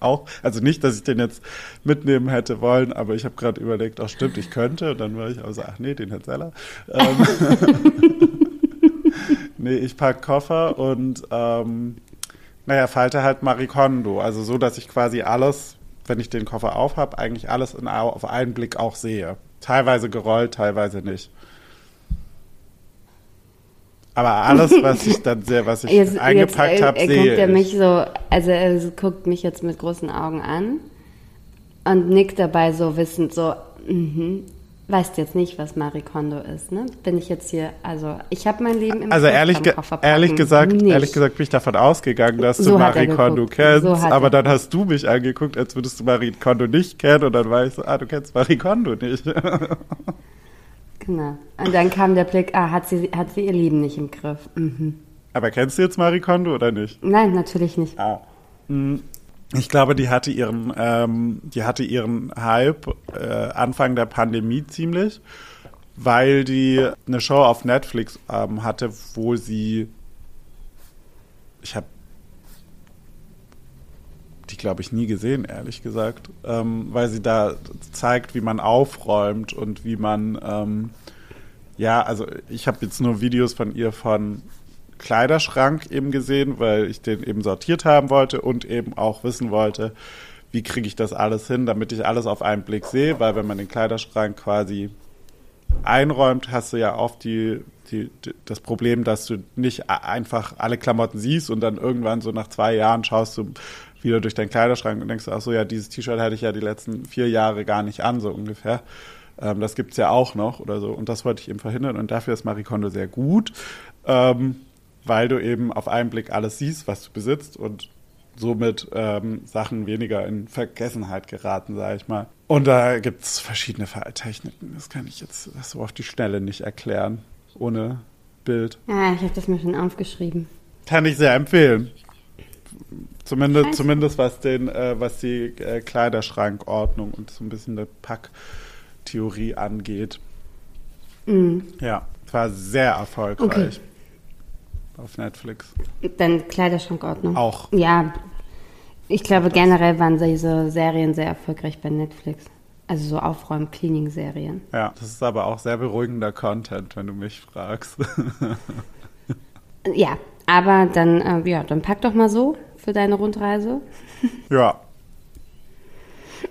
C: auch, also nicht, dass ich den jetzt mitnehmen hätte wollen, aber ich habe gerade überlegt, auch stimmt, ich könnte. Und dann war ich also, ach nee, den hat Seller. Ähm nee, ich pack Koffer und ähm, naja, falte halt Marikondo. Also so, dass ich quasi alles, wenn ich den Koffer auf habe, eigentlich alles in, auf einen Blick auch sehe. Teilweise gerollt, teilweise nicht. Aber alles, was ich dann sehr, was ich eingepackt
A: jetzt,
C: habe,
A: er, er
C: sehe
A: guckt er
C: ich.
A: mich so, also er guckt mich jetzt mit großen Augen an und nickt dabei so wissend so, mhm. Weißt jetzt nicht, was Marie Kondo ist, ne? Bin ich jetzt hier, also ich habe mein Leben im
C: Also ehrlich, ge ehrlich gesagt,
A: Nicht.
C: ehrlich gesagt bin ich davon ausgegangen, dass
A: So
C: du Marie Kondo kennst,
A: So
C: aber
A: er.
C: dann hast du mich angeguckt, als würdest du Marie Kondo nicht kennen und dann war ich so, ah, du kennst Marie Kondo nicht.
A: Genau. Und dann kam der Blick, ah, hat sie, hat sie ihr Leben nicht im Griff. Mhm.
C: aber kennst du jetzt Marie Kondo oder nicht?
A: Nein, natürlich nicht.
C: Ah. Mm, Ich glaube, die hatte ihren, ähm, die hatte ihren Hype äh, Anfang der Pandemie ziemlich, weil die eine Show auf Netflix ähm, hatte, wo sie, ich habe die glaube ich nie gesehen, ehrlich gesagt, ähm, weil sie da zeigt, wie man aufräumt und wie man, ähm, ja, also ich habe jetzt nur Videos von ihr von Kleiderschrank eben gesehen, weil ich den eben sortiert haben wollte und eben auch wissen wollte, wie kriege ich das alles hin, damit ich alles auf einen Blick sehe, weil wenn man den Kleiderschrank quasi einräumt, hast du ja oft die, die, die, das Problem, dass du nicht einfach alle Klamotten siehst und dann irgendwann so nach zwei Jahren schaust du wieder durch deinen Kleiderschrank und denkst, ach so, ja, dieses T-Shirt hatte ich ja die letzten vier Jahre gar nicht an, so ungefähr. Ähm, das gibt's ja auch noch oder so. Und das wollte ich eben verhindern und dafür ist Marie Kondo sehr gut, ähm, weil du eben auf einen Blick alles siehst, was du besitzt und somit ähm, Sachen weniger in Vergessenheit geraten, sage ich mal. Und da gibt's verschiedene Vertechniken. Das kann ich jetzt so auf die Schnelle nicht erklären, ohne Bild.
A: Ja, ich habe das mir schon aufgeschrieben.
C: Kann ich sehr empfehlen. Zumindest,
A: Scheiße.
C: zumindest was den, äh, was die äh, Kleiderschrankordnung und so ein bisschen eine Packtheorie angeht.
A: Mhm.
C: Ja, es war sehr erfolgreich auf Netflix.
A: Dann Kleiderschrankordnung.
C: Auch.
A: Ja, ich glaube generell waren diese Serien sehr erfolgreich bei Netflix. Also so Aufräum-Cleaning-Serien.
C: Ja, das ist aber auch sehr beruhigender Content, wenn du mich fragst.
A: Ja, aber dann, äh, ja, dann pack doch mal so für deine Rundreise.
C: ja,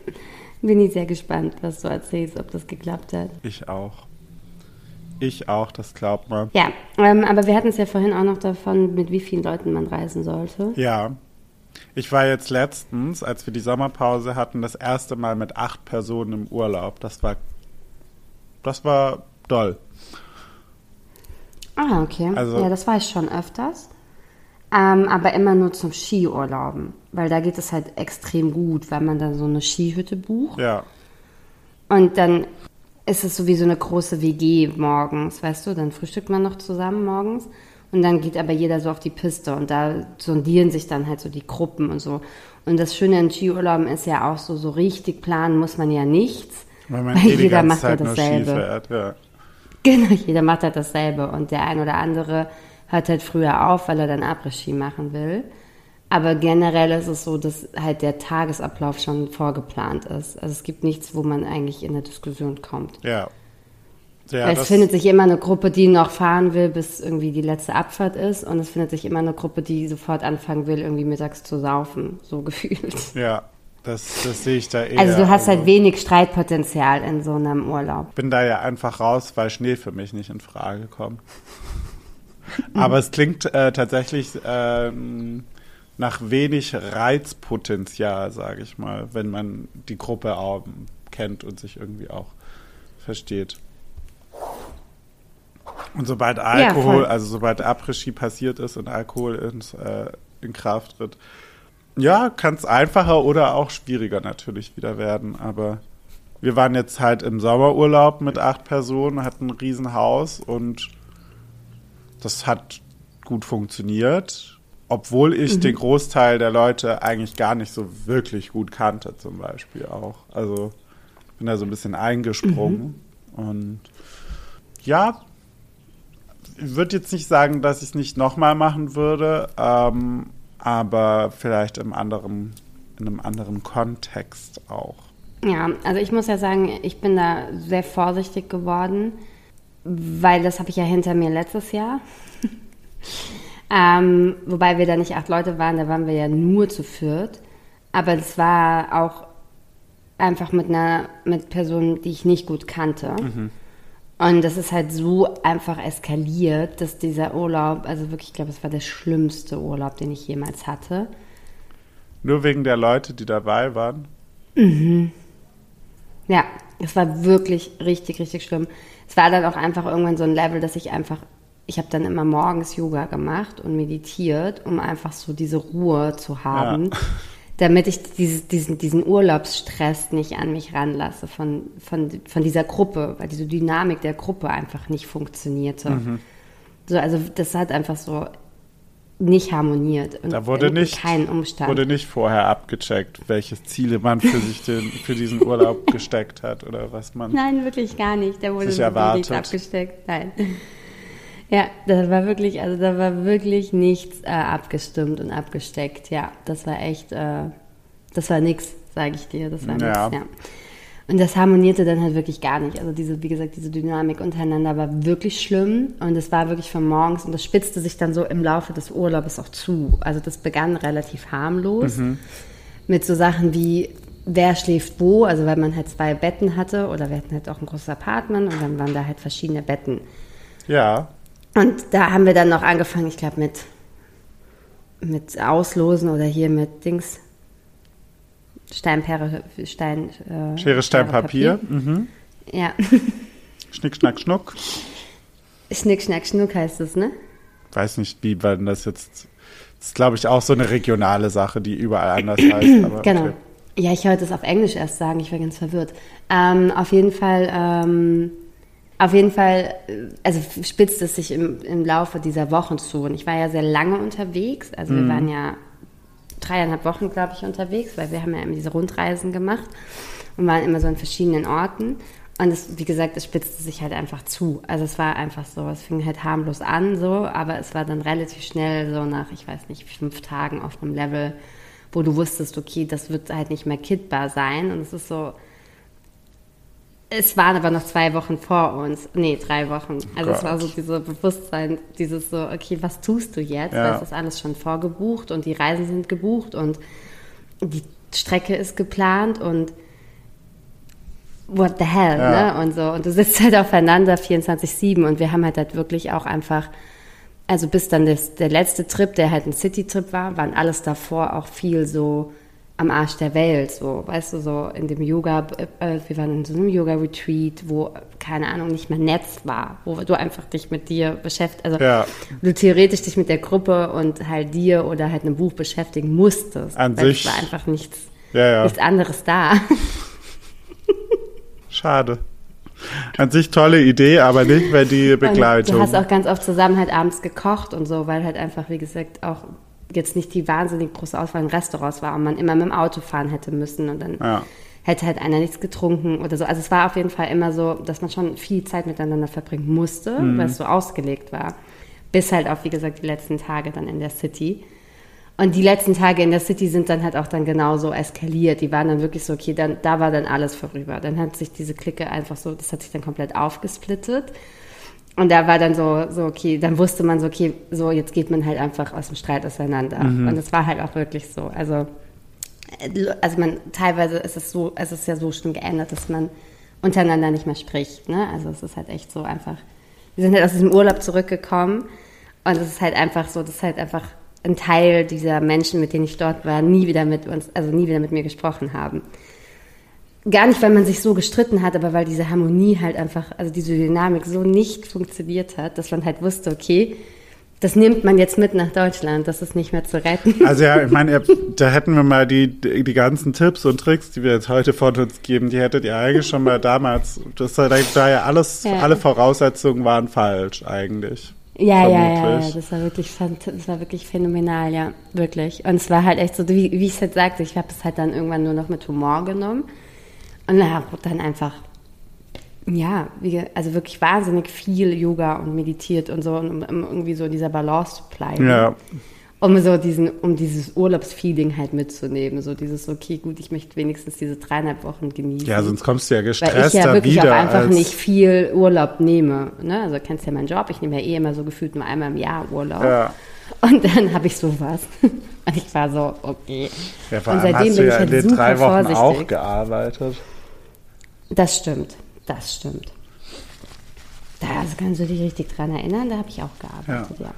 A: Bin ich sehr gespannt, was du erzählst, ob das geklappt hat.
C: ich auch. Ich auch, das glaubt man.
A: Ja, ähm, aber wir hatten es ja vorhin auch noch davon, mit wie vielen Leuten man reisen sollte.
C: Ja. Ich war jetzt letztens, als wir die Sommerpause hatten, das erste Mal mit acht Personen im Urlaub. Das war, das war doll.
A: Ah, okay.
C: Also-
A: ja, das war ich schon öfters. Ähm, aber immer nur zum Skiurlauben. Weil da geht es halt extrem gut, weil man dann so eine Skihütte bucht.
C: Ja,
A: Und dann ist es so wie so eine große WG morgens, weißt du? Dann frühstückt man noch zusammen morgens. Und dann geht aber jeder so auf die Piste und da sondieren sich dann halt so die Gruppen und so. Und das Schöne in Skiurlauben ist ja auch so, so richtig planen muss man ja nichts.
C: weil man
A: Weil
C: eh
A: jeder macht ja
C: Zeit Ski
A: dasselbe.
C: fährt. Ja.
A: Genau, jeder macht halt dasselbe. Und der ein oder andere hört halt früher auf, weil er dann Après-Ski machen will. Aber generell ist es so, dass halt der Tagesablauf schon vorgeplant ist. Also es gibt nichts, wo man eigentlich in eine Diskussion kommt.
C: Ja. ja
A: es findet sich immer eine Gruppe, die noch fahren will, bis irgendwie die letzte Abfahrt ist. Und es findet sich immer eine Gruppe, die sofort anfangen will, irgendwie mittags zu saufen. So gefühlt.
C: Ja, das, das sehe ich da eher.
A: Also du hast halt
C: Also,
A: wenig Streitpotenzial in so einem Urlaub.
C: bin da ja einfach raus, weil Schnee für mich nicht in Frage kommt. Aber es klingt äh, tatsächlich ähm, nach wenig Reizpotenzial, sage ich mal, wenn man die Gruppe auch kennt und sich irgendwie auch versteht. Und sobald Alkohol,
A: voll.
C: also sobald Après-Ski passiert ist und Alkohol ins, äh, in Kraft tritt, ja, kann es einfacher oder auch schwieriger natürlich wieder werden. Aber wir waren jetzt halt im Sommerurlaub mit acht Personen, hatten ein Riesenhaus und das hat gut funktioniert, obwohl ich den Großteil der Leute eigentlich gar nicht so wirklich gut kannte, zum Beispiel auch. Also bin da so ein bisschen eingesprungen und ja, ich würde jetzt nicht sagen, dass ich es nicht nochmal machen würde, ähm, aber vielleicht im anderen, in einem anderen Kontext auch.
A: Ja, also ich muss ja sagen, ich bin da sehr vorsichtig geworden, weil das habe ich ja hinter mir letztes Jahr. ähm, wobei wir da nicht acht Leute waren, da waren wir ja nur zu viert. Aber es war auch einfach mit einer mit Personen, die ich nicht gut kannte. Und das ist halt so einfach eskaliert, dass dieser Urlaub, also wirklich, ich glaube, es war der schlimmste Urlaub, den ich jemals hatte.
C: Nur wegen der Leute, die dabei waren.
A: Ja, es war wirklich richtig, richtig schlimm. Es war dann auch einfach irgendwann so ein Level, dass ich einfach, ich habe dann immer morgens Yoga gemacht und meditiert, um einfach so diese Ruhe zu haben,
C: Ja.
A: damit ich dieses, diesen, diesen Urlaubsstress nicht an mich ranlasse von, von, von dieser Gruppe, weil diese Dynamik der Gruppe einfach nicht funktionierte.
C: Mhm.
A: So, also das hat einfach so nicht harmoniert. Und
C: Da wurde nicht,
A: keinen Umstand.
C: wurde nicht vorher abgecheckt, welche Ziele man für sich den, für diesen Urlaub gesteckt hat oder was man.
A: Nein, wirklich gar nicht. Da wurde
C: Sich erwartet.
A: abgesteckt. Nein. Ja, das war wirklich, also da war wirklich nichts äh, abgestimmt und abgesteckt. Ja, das war echt, äh, das war nix, sage ich dir. Das war
C: Ja.
A: nix, ja. Und das harmonierte dann halt wirklich gar nicht. Also diese, wie gesagt, diese Dynamik untereinander war wirklich schlimm und es war wirklich von morgens und das spitzte sich dann so im Laufe des Urlaubs auch zu. Also das begann relativ harmlos mit so Sachen wie wer schläft wo, also weil man halt zwei Betten hatte oder wir hatten halt auch ein großes Apartment und dann waren da halt verschiedene Betten.
C: Ja,
A: Und da haben wir dann noch angefangen, ich glaube mit mit Auslosen oder hier mit Dings Steinperre, Stein, äh,
C: Schere, Stein,
A: Schere,
C: Papier. Mhm.
A: Ja,
C: Schnick, Schnack, Schnuck.
A: Schnick, Schnack, Schnuck heißt es, ne?
C: Weiß nicht, wie man das jetzt. Das ist, glaube ich, auch so eine regionale Sache, die überall anders heißt. Aber
A: Genau.
C: okay.
A: Ja, ich wollte es auf Englisch erst sagen, ich war ganz verwirrt. Ähm, auf jeden Fall, ähm, auf jeden Fall, äh, also spitzt es sich im, im Laufe dieser Wochen zu. Und ich war ja sehr lange unterwegs. Also wir waren ja dreieinhalb Wochen, glaube ich, unterwegs, weil wir haben ja immer diese Rundreisen gemacht und waren immer so an verschiedenen Orten. Und es, wie gesagt, es spitzte sich halt einfach zu. Also es war einfach so, es fing halt harmlos an, so, aber es war dann relativ schnell so nach, ich weiß nicht, fünf Tagen auf einem Level, wo du wusstest, okay, das wird halt nicht mehr kittbar sein. Und es ist so, es waren aber noch zwei Wochen vor uns. Nee, drei Wochen. Also es
C: Gott.
A: war so dieses Bewusstsein, dieses so, okay, was tust du jetzt?
C: Ja.
A: Weil es ist alles schon vorgebucht und die Reisen sind gebucht und die Strecke ist geplant und what the hell,
C: Ja.
A: ne? Und so. Und du sitzt halt aufeinander 24-7 und wir haben halt, halt wirklich auch einfach, also bis dann das, der letzte Trip, der halt ein City-Trip war, waren alles davor auch viel so am Arsch der Welt, so, weißt du, so in dem Yoga, äh, wir waren in so einem Yoga-Retreat, wo, keine Ahnung, nicht mehr Netz war, wo du einfach dich mit dir beschäftigt, also
C: Ja.
A: du theoretisch dich mit der Gruppe und halt dir oder halt einem Buch beschäftigen musstest.
C: An
A: weil
C: sich-
A: Es war einfach nichts,
C: Ja, ja.
A: nichts anderes da.
C: Schade. An sich tolle Idee, aber nicht mehr die Begleitung.
A: Und du hast auch ganz oft zusammen halt abends gekocht und so, weil halt einfach, wie gesagt, auch jetzt nicht die wahnsinnig große Auswahl in Restaurants war und man immer mit dem Auto fahren hätte müssen und dann
C: Ja.
A: hätte halt einer nichts getrunken oder so. Also es war auf jeden Fall immer so, dass man schon viel Zeit miteinander verbringen musste,
C: Mhm.
A: weil es so ausgelegt war. Bis halt auch, wie gesagt, die letzten Tage dann in der City. Und die letzten Tage in der City sind dann halt auch dann genauso eskaliert. Die waren dann wirklich so, okay, dann, da war dann alles vorüber. Dann hat sich diese Clique einfach so, das hat sich dann komplett aufgesplittet. Und da war dann so, so, okay, dann wusste man so, okay, so, jetzt geht man halt einfach aus dem Streit auseinander. Und das war halt auch wirklich so. Also, äh, also man, teilweise ist es so, es ist ja so schon geändert, dass man untereinander nicht mehr spricht, ne? Also es ist halt echt so einfach, wir sind halt aus diesem Urlaub zurückgekommen und es ist halt einfach so, das ist halt einfach ein Teil dieser Menschen, mit denen ich dort war, nie wieder mit uns, also nie wieder mit mir gesprochen haben. Gar nicht, weil man sich so gestritten hat, aber weil diese Harmonie halt einfach, also diese Dynamik so nicht funktioniert hat, dass man halt wusste, okay, das nimmt man jetzt mit nach Deutschland, das ist nicht mehr zu retten.
C: Also ja, ich meine, da hätten wir mal die, die ganzen Tipps und Tricks, die wir jetzt heute von uns geben, die hättet ihr eigentlich schon mal damals, das da, da ja alles,
A: Ja.
C: alle Voraussetzungen waren falsch eigentlich.
A: Ja, ja, ja, ja,
C: Vermutlich.
A: das war wirklich, das war wirklich phänomenal, ja, wirklich. Und es war halt echt so, wie, wie ich es halt sagte, ich habe es halt dann irgendwann nur noch mit Humor genommen und habe dann einfach, ja, wie, also wirklich wahnsinnig viel Yoga und meditiert und so, um, um irgendwie so in dieser Balance zu bleiben.
C: Ja.
A: Um so diesen, um dieses Urlaubsfeeling halt mitzunehmen, so dieses, okay, gut, ich möchte wenigstens diese dreieinhalb Wochen genießen.
C: Ja, sonst kommst du ja
A: Weil ich
C: gestresster
A: ja wirklich auch einfach nicht viel Urlaub nehme. Ne? Also kennst ja meinen Job, ich nehme ja eh immer so gefühlt nur einmal im Jahr Urlaub.
C: Ja.
A: Und dann habe ich sowas. Und ich war so, okay.
C: Ja, vor
A: Und
C: allem
A: seitdem
C: hast du
A: bin
C: ja
A: ich halt
C: in den drei Wochen auch
A: vorsichtig.
C: gearbeitet.
A: Das stimmt, das stimmt. Da kannst du dich richtig dran erinnern, da habe ich auch gearbeitet, ja.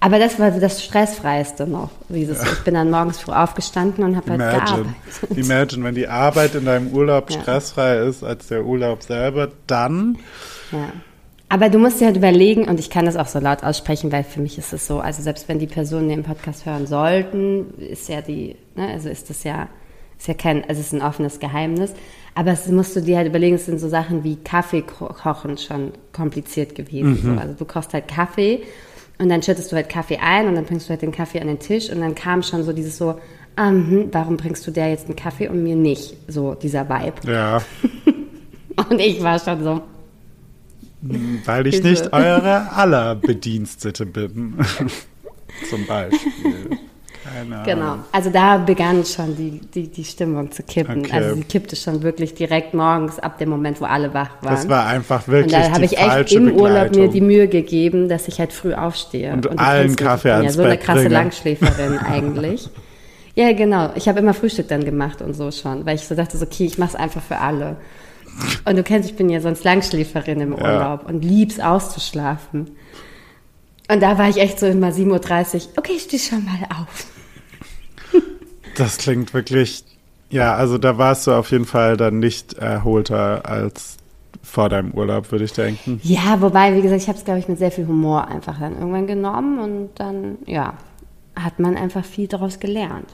A: Aber das war das Stressfreiste noch. Dieses, Ich bin dann morgens früh aufgestanden und habe halt
C: Imagine.
A: gearbeitet.
C: Imagine, wenn die Arbeit in deinem Urlaub
A: Ja.
C: stressfrei ist als der Urlaub selber, dann
A: Ja. Aber du musst dir halt überlegen, und ich kann das auch so laut aussprechen, weil für mich ist es so, also selbst wenn die Personen den Podcast hören sollten, ist ja die, ne, also ist das ja, ist ja kein, also es ist ein offenes Geheimnis. Aber es musst du dir halt überlegen, es sind so Sachen wie Kaffee ko- kochen schon kompliziert gewesen. So. Also du kochst halt Kaffee und dann schüttest du halt Kaffee ein und dann bringst du halt den Kaffee an den Tisch und dann kam schon so dieses so, ah, hm, warum bringst du der jetzt einen Kaffee und mir nicht? So dieser Vibe.
C: ja,
A: Und ich war schon so,
C: weil ich nicht eure aller Bedienstete bin. Zum Beispiel. Keine Ahnung.
A: Genau. Also da begann schon die, die, die Stimmung zu kippen.
C: Okay.
A: Also sie kippte schon wirklich direkt morgens ab dem Moment, wo alle wach waren.
C: Das war einfach
A: und
C: wirklich
A: da habe ich echt im Urlaub
C: Begleitung.
A: mir die Mühe gegeben, dass ich halt früh aufstehe.
C: Und
A: du
C: allen Kaffee
A: bin ja
C: ans
A: so eine krasse
C: bringe.
A: Langschläferin eigentlich. Ja, genau. Ich habe immer Frühstück dann gemacht und so schon, weil ich so dachte, so, okay, ich mache es einfach für alle. Und du kennst, ich bin ja sonst Langschläferin im
C: Ja.
A: Urlaub und lieb's auszuschlafen. Und da war ich echt so immer 7.30 Uhr, okay, ich stehe schon mal auf.
C: Das klingt wirklich, ja, also da warst du auf jeden Fall dann nicht erholter als vor deinem Urlaub, würde ich denken.
A: Ja, wobei, wie gesagt, ich habe es, glaube ich, mit sehr viel Humor einfach dann irgendwann genommen und dann, ja, hat man einfach viel daraus gelernt.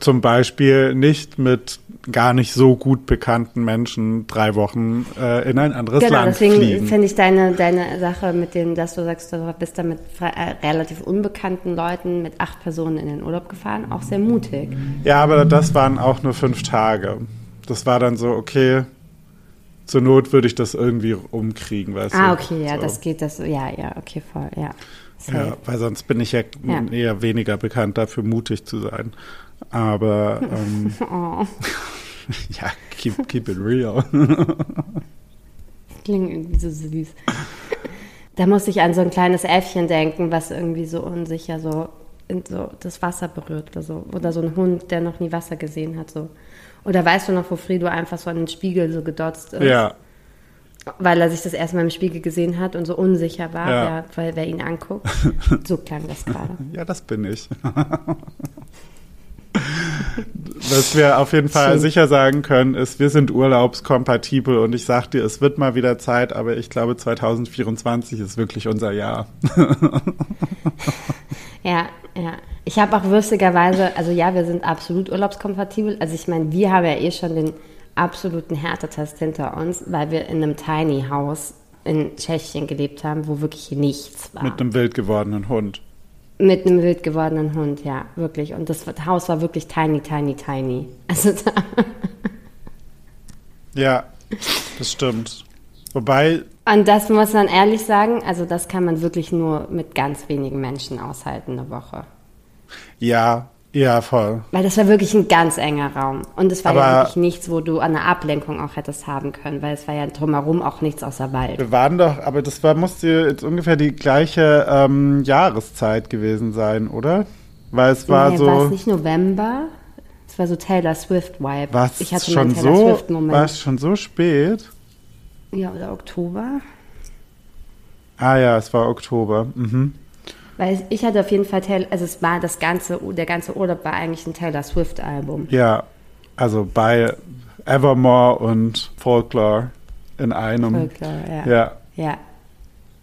C: Zum Beispiel nicht mit gar nicht so gut bekannten Menschen drei Wochen äh, in ein anderes
A: genau,
C: Land
A: deswegen
C: fliegen.
A: finde ich deine, deine Sache mit dem, dass du sagst, du bist da mit äh, relativ unbekannten Leuten mit acht Personen in den Urlaub gefahren, auch sehr mutig.
C: Ja, aber das waren auch nur fünf Tage. Das war dann so, okay, zur Not würde ich das irgendwie umkriegen, weißt du.
A: Ah, okay, ja,
C: so.
A: das geht, das, ja, ja, okay, voll, ja. Safe.
C: Ja, weil sonst bin ich ja,
A: Ja.
C: eher weniger bekannt dafür, mutig zu sein. Aber ähm,
A: Oh.
C: ja, keep, keep it real.
A: Klingt irgendwie so süß. Da musste ich an so ein kleines Äffchen denken, was irgendwie so unsicher so, in so das Wasser berührt oder so. Oder so ein Hund, der noch nie Wasser gesehen hat. So. Oder weißt du noch, wo Frido einfach so an den Spiegel so gedotzt ist?
C: ja,
A: Weil er sich das erstmal im Spiegel gesehen hat und so unsicher war,
C: Ja.
A: wer, weil wer ihn anguckt. So klang das gerade.
C: ja, das bin ich. Was wir auf jeden Fall
A: Schön.
C: sicher sagen können, ist, wir sind urlaubskompatibel und ich sag dir, es wird mal wieder Zeit, aber ich glaube 2024 ist wirklich unser Jahr.
A: Ja, ja. Ich habe auch lustigerweise, also ja, wir sind absolut urlaubskompatibel. Also ich meine, wir haben ja eh schon den absoluten Härtetest hinter uns, weil wir in einem Tiny House in Tschechien gelebt haben, wo wirklich nichts war.
C: Mit einem wild gewordenen Hund.
A: Mit einem wild gewordenen Hund, ja, wirklich. Und das Haus war wirklich tiny, tiny, tiny. Also da,
C: Ja, das stimmt. Wobei,
A: und das muss man ehrlich sagen, also das kann man wirklich nur mit ganz wenigen Menschen aushalten eine Woche.
C: ja, ja, voll.
A: Weil das war wirklich ein ganz enger Raum. Und es war ja
C: Aber-
A: wirklich nichts, wo du eine Ablenkung auch hättest haben können, weil es war ja drumherum auch nichts außer Wald.
C: Wir waren doch, aber das war, musste jetzt ungefähr die gleiche ähm, Jahreszeit gewesen sein, oder? Weil es war
A: nee,
C: so.
A: war es nicht November? Es war so Taylor Swift-Vibe.
C: Was
A: Ich hatte
C: schon so, war es schon so spät?
A: Ja, oder Oktober?
C: Ah ja, es war Oktober. Mhm.
A: Weil ich hatte auf jeden Fall Taylor, also es war das ganze, der ganze Urlaub war eigentlich ein Taylor Swift-Album.
C: Ja, also bei Evermore und Folklore in einem.
A: Folklore, ja.
C: Ja.
A: Ja.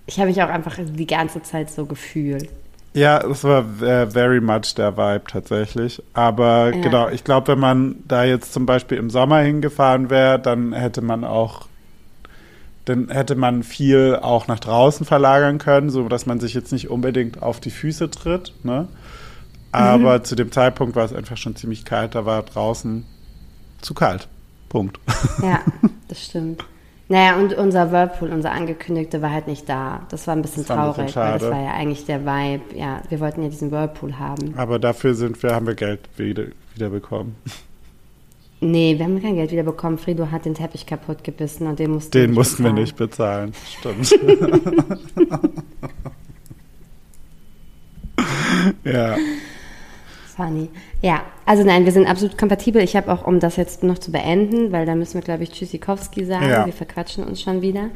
A: Ich habe mich auch einfach die ganze Zeit so gefühlt.
C: Ja, es war very much der Vibe tatsächlich. Aber
A: Ja.
C: genau, ich glaube, wenn man da jetzt zum Beispiel im Sommer hingefahren wäre, dann hätte man auch, dann hätte man viel auch nach draußen verlagern können, so dass man sich jetzt nicht unbedingt auf die Füße tritt. Ne? Aber
A: Mhm.
C: zu dem Zeitpunkt war es einfach schon ziemlich kalt, da war draußen zu kalt. Punkt.
A: Ja, das stimmt. Naja, und unser Whirlpool, unser angekündigte, war halt nicht da. Das war ein bisschen
C: Das war ein bisschen
A: traurig, weil das war ja eigentlich der Vibe. Ja, wir wollten ja diesen Whirlpool haben.
C: Aber dafür sind wir, haben wir Geld wieder, wieder bekommen.
A: Nee, wir haben kein Geld wieder bekommen. Frido hat den Teppich kaputt gebissen und den mussten
C: Den
A: nicht
C: mussten wir
A: bezahlen.
C: nicht bezahlen. Stimmt. ja.
A: Funny. Ja, also nein, wir sind absolut kompatibel. Ich habe auch, um das jetzt noch zu beenden, weil da müssen wir, glaube ich, Tschüssikowski sagen.
C: Ja.
A: Wir verquatschen uns schon wieder.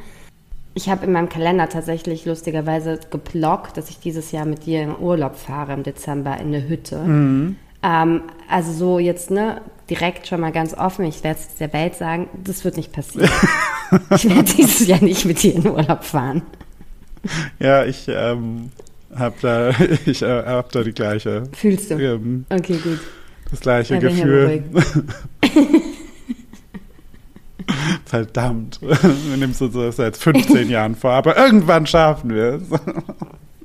A: Ich habe in meinem Kalender tatsächlich lustigerweise geblockt, dass ich dieses Jahr mit dir im Urlaub fahre im Dezember in eine Hütte.
C: Mhm.
A: Ähm, also so jetzt, ne, direkt schon mal ganz offen, ich werde es der Welt sagen, das wird nicht passieren. ich werde dieses Jahr nicht mit dir in Urlaub fahren.
C: Ja, ich ähm, habe da, ich äh, hab da die gleiche,
A: Fühlst du?
C: ähm,
A: Okay, gut.
C: das gleiche
A: Ja,
C: Gefühl. Verdammt, wir nehmen uns das seit 15 Jahren vor, aber irgendwann schaffen wir es.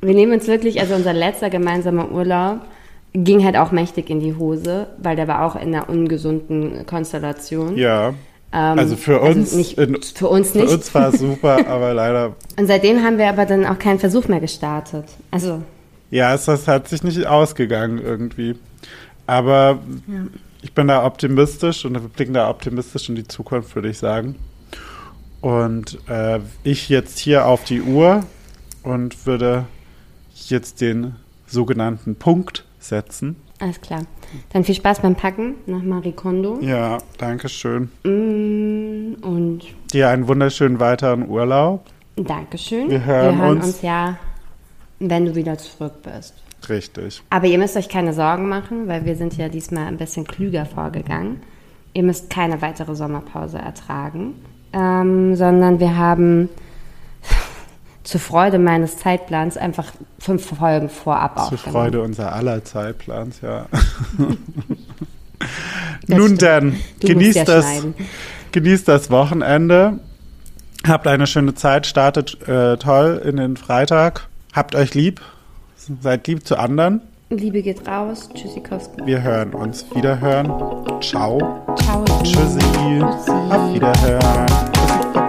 A: Wir nehmen uns wirklich, also unser letzter gemeinsamer Urlaub ging halt auch mächtig in die Hose, weil der war auch in einer ungesunden Konstellation.
C: Ja,
A: Ähm,
C: also für
A: also
C: uns,
A: nicht,
C: in,
A: für uns
C: für
A: nicht.
C: uns war es super, aber leider,
A: Und seitdem haben wir aber dann auch keinen Versuch mehr gestartet. Also,
C: ja, es das hat sich nicht ausgegangen irgendwie. Aber ich bin da optimistisch und wir blicken da optimistisch in die Zukunft, würde ich sagen. Und äh, ich jetzt hier auf die Uhr und würde jetzt den sogenannten Punkt setzen.
A: alles klar. Dann viel Spaß beim Packen nach Marie Kondo.
C: Ja, danke schön.
A: Mm, Und
C: Dir einen wunderschönen weiteren Urlaub.
A: Dankeschön.
C: Wir hören uns.
A: uns ja, wenn du wieder zurück bist.
C: Richtig.
A: Aber ihr müsst euch keine Sorgen machen, weil wir sind ja diesmal ein bisschen klüger vorgegangen. Ihr müsst keine weitere Sommerpause ertragen, ähm, sondern wir haben zur Freude meines Zeitplans einfach fünf Folgen vorab
C: Zur
A: aufgenommen.
C: Freude unser aller Zeitplans, ja. Nun dann, genießt
A: ja
C: das,
A: schneiden.
C: genießt das Wochenende. Habt eine schöne Zeit, startet äh, toll in den Freitag. Habt euch lieb, seid lieb zu anderen.
A: Liebe geht raus. Tschüssikowski.
C: Wir hören uns wiederhören. Ciao.
A: Ciao.
C: Tschüssi. Auf Wiederhören.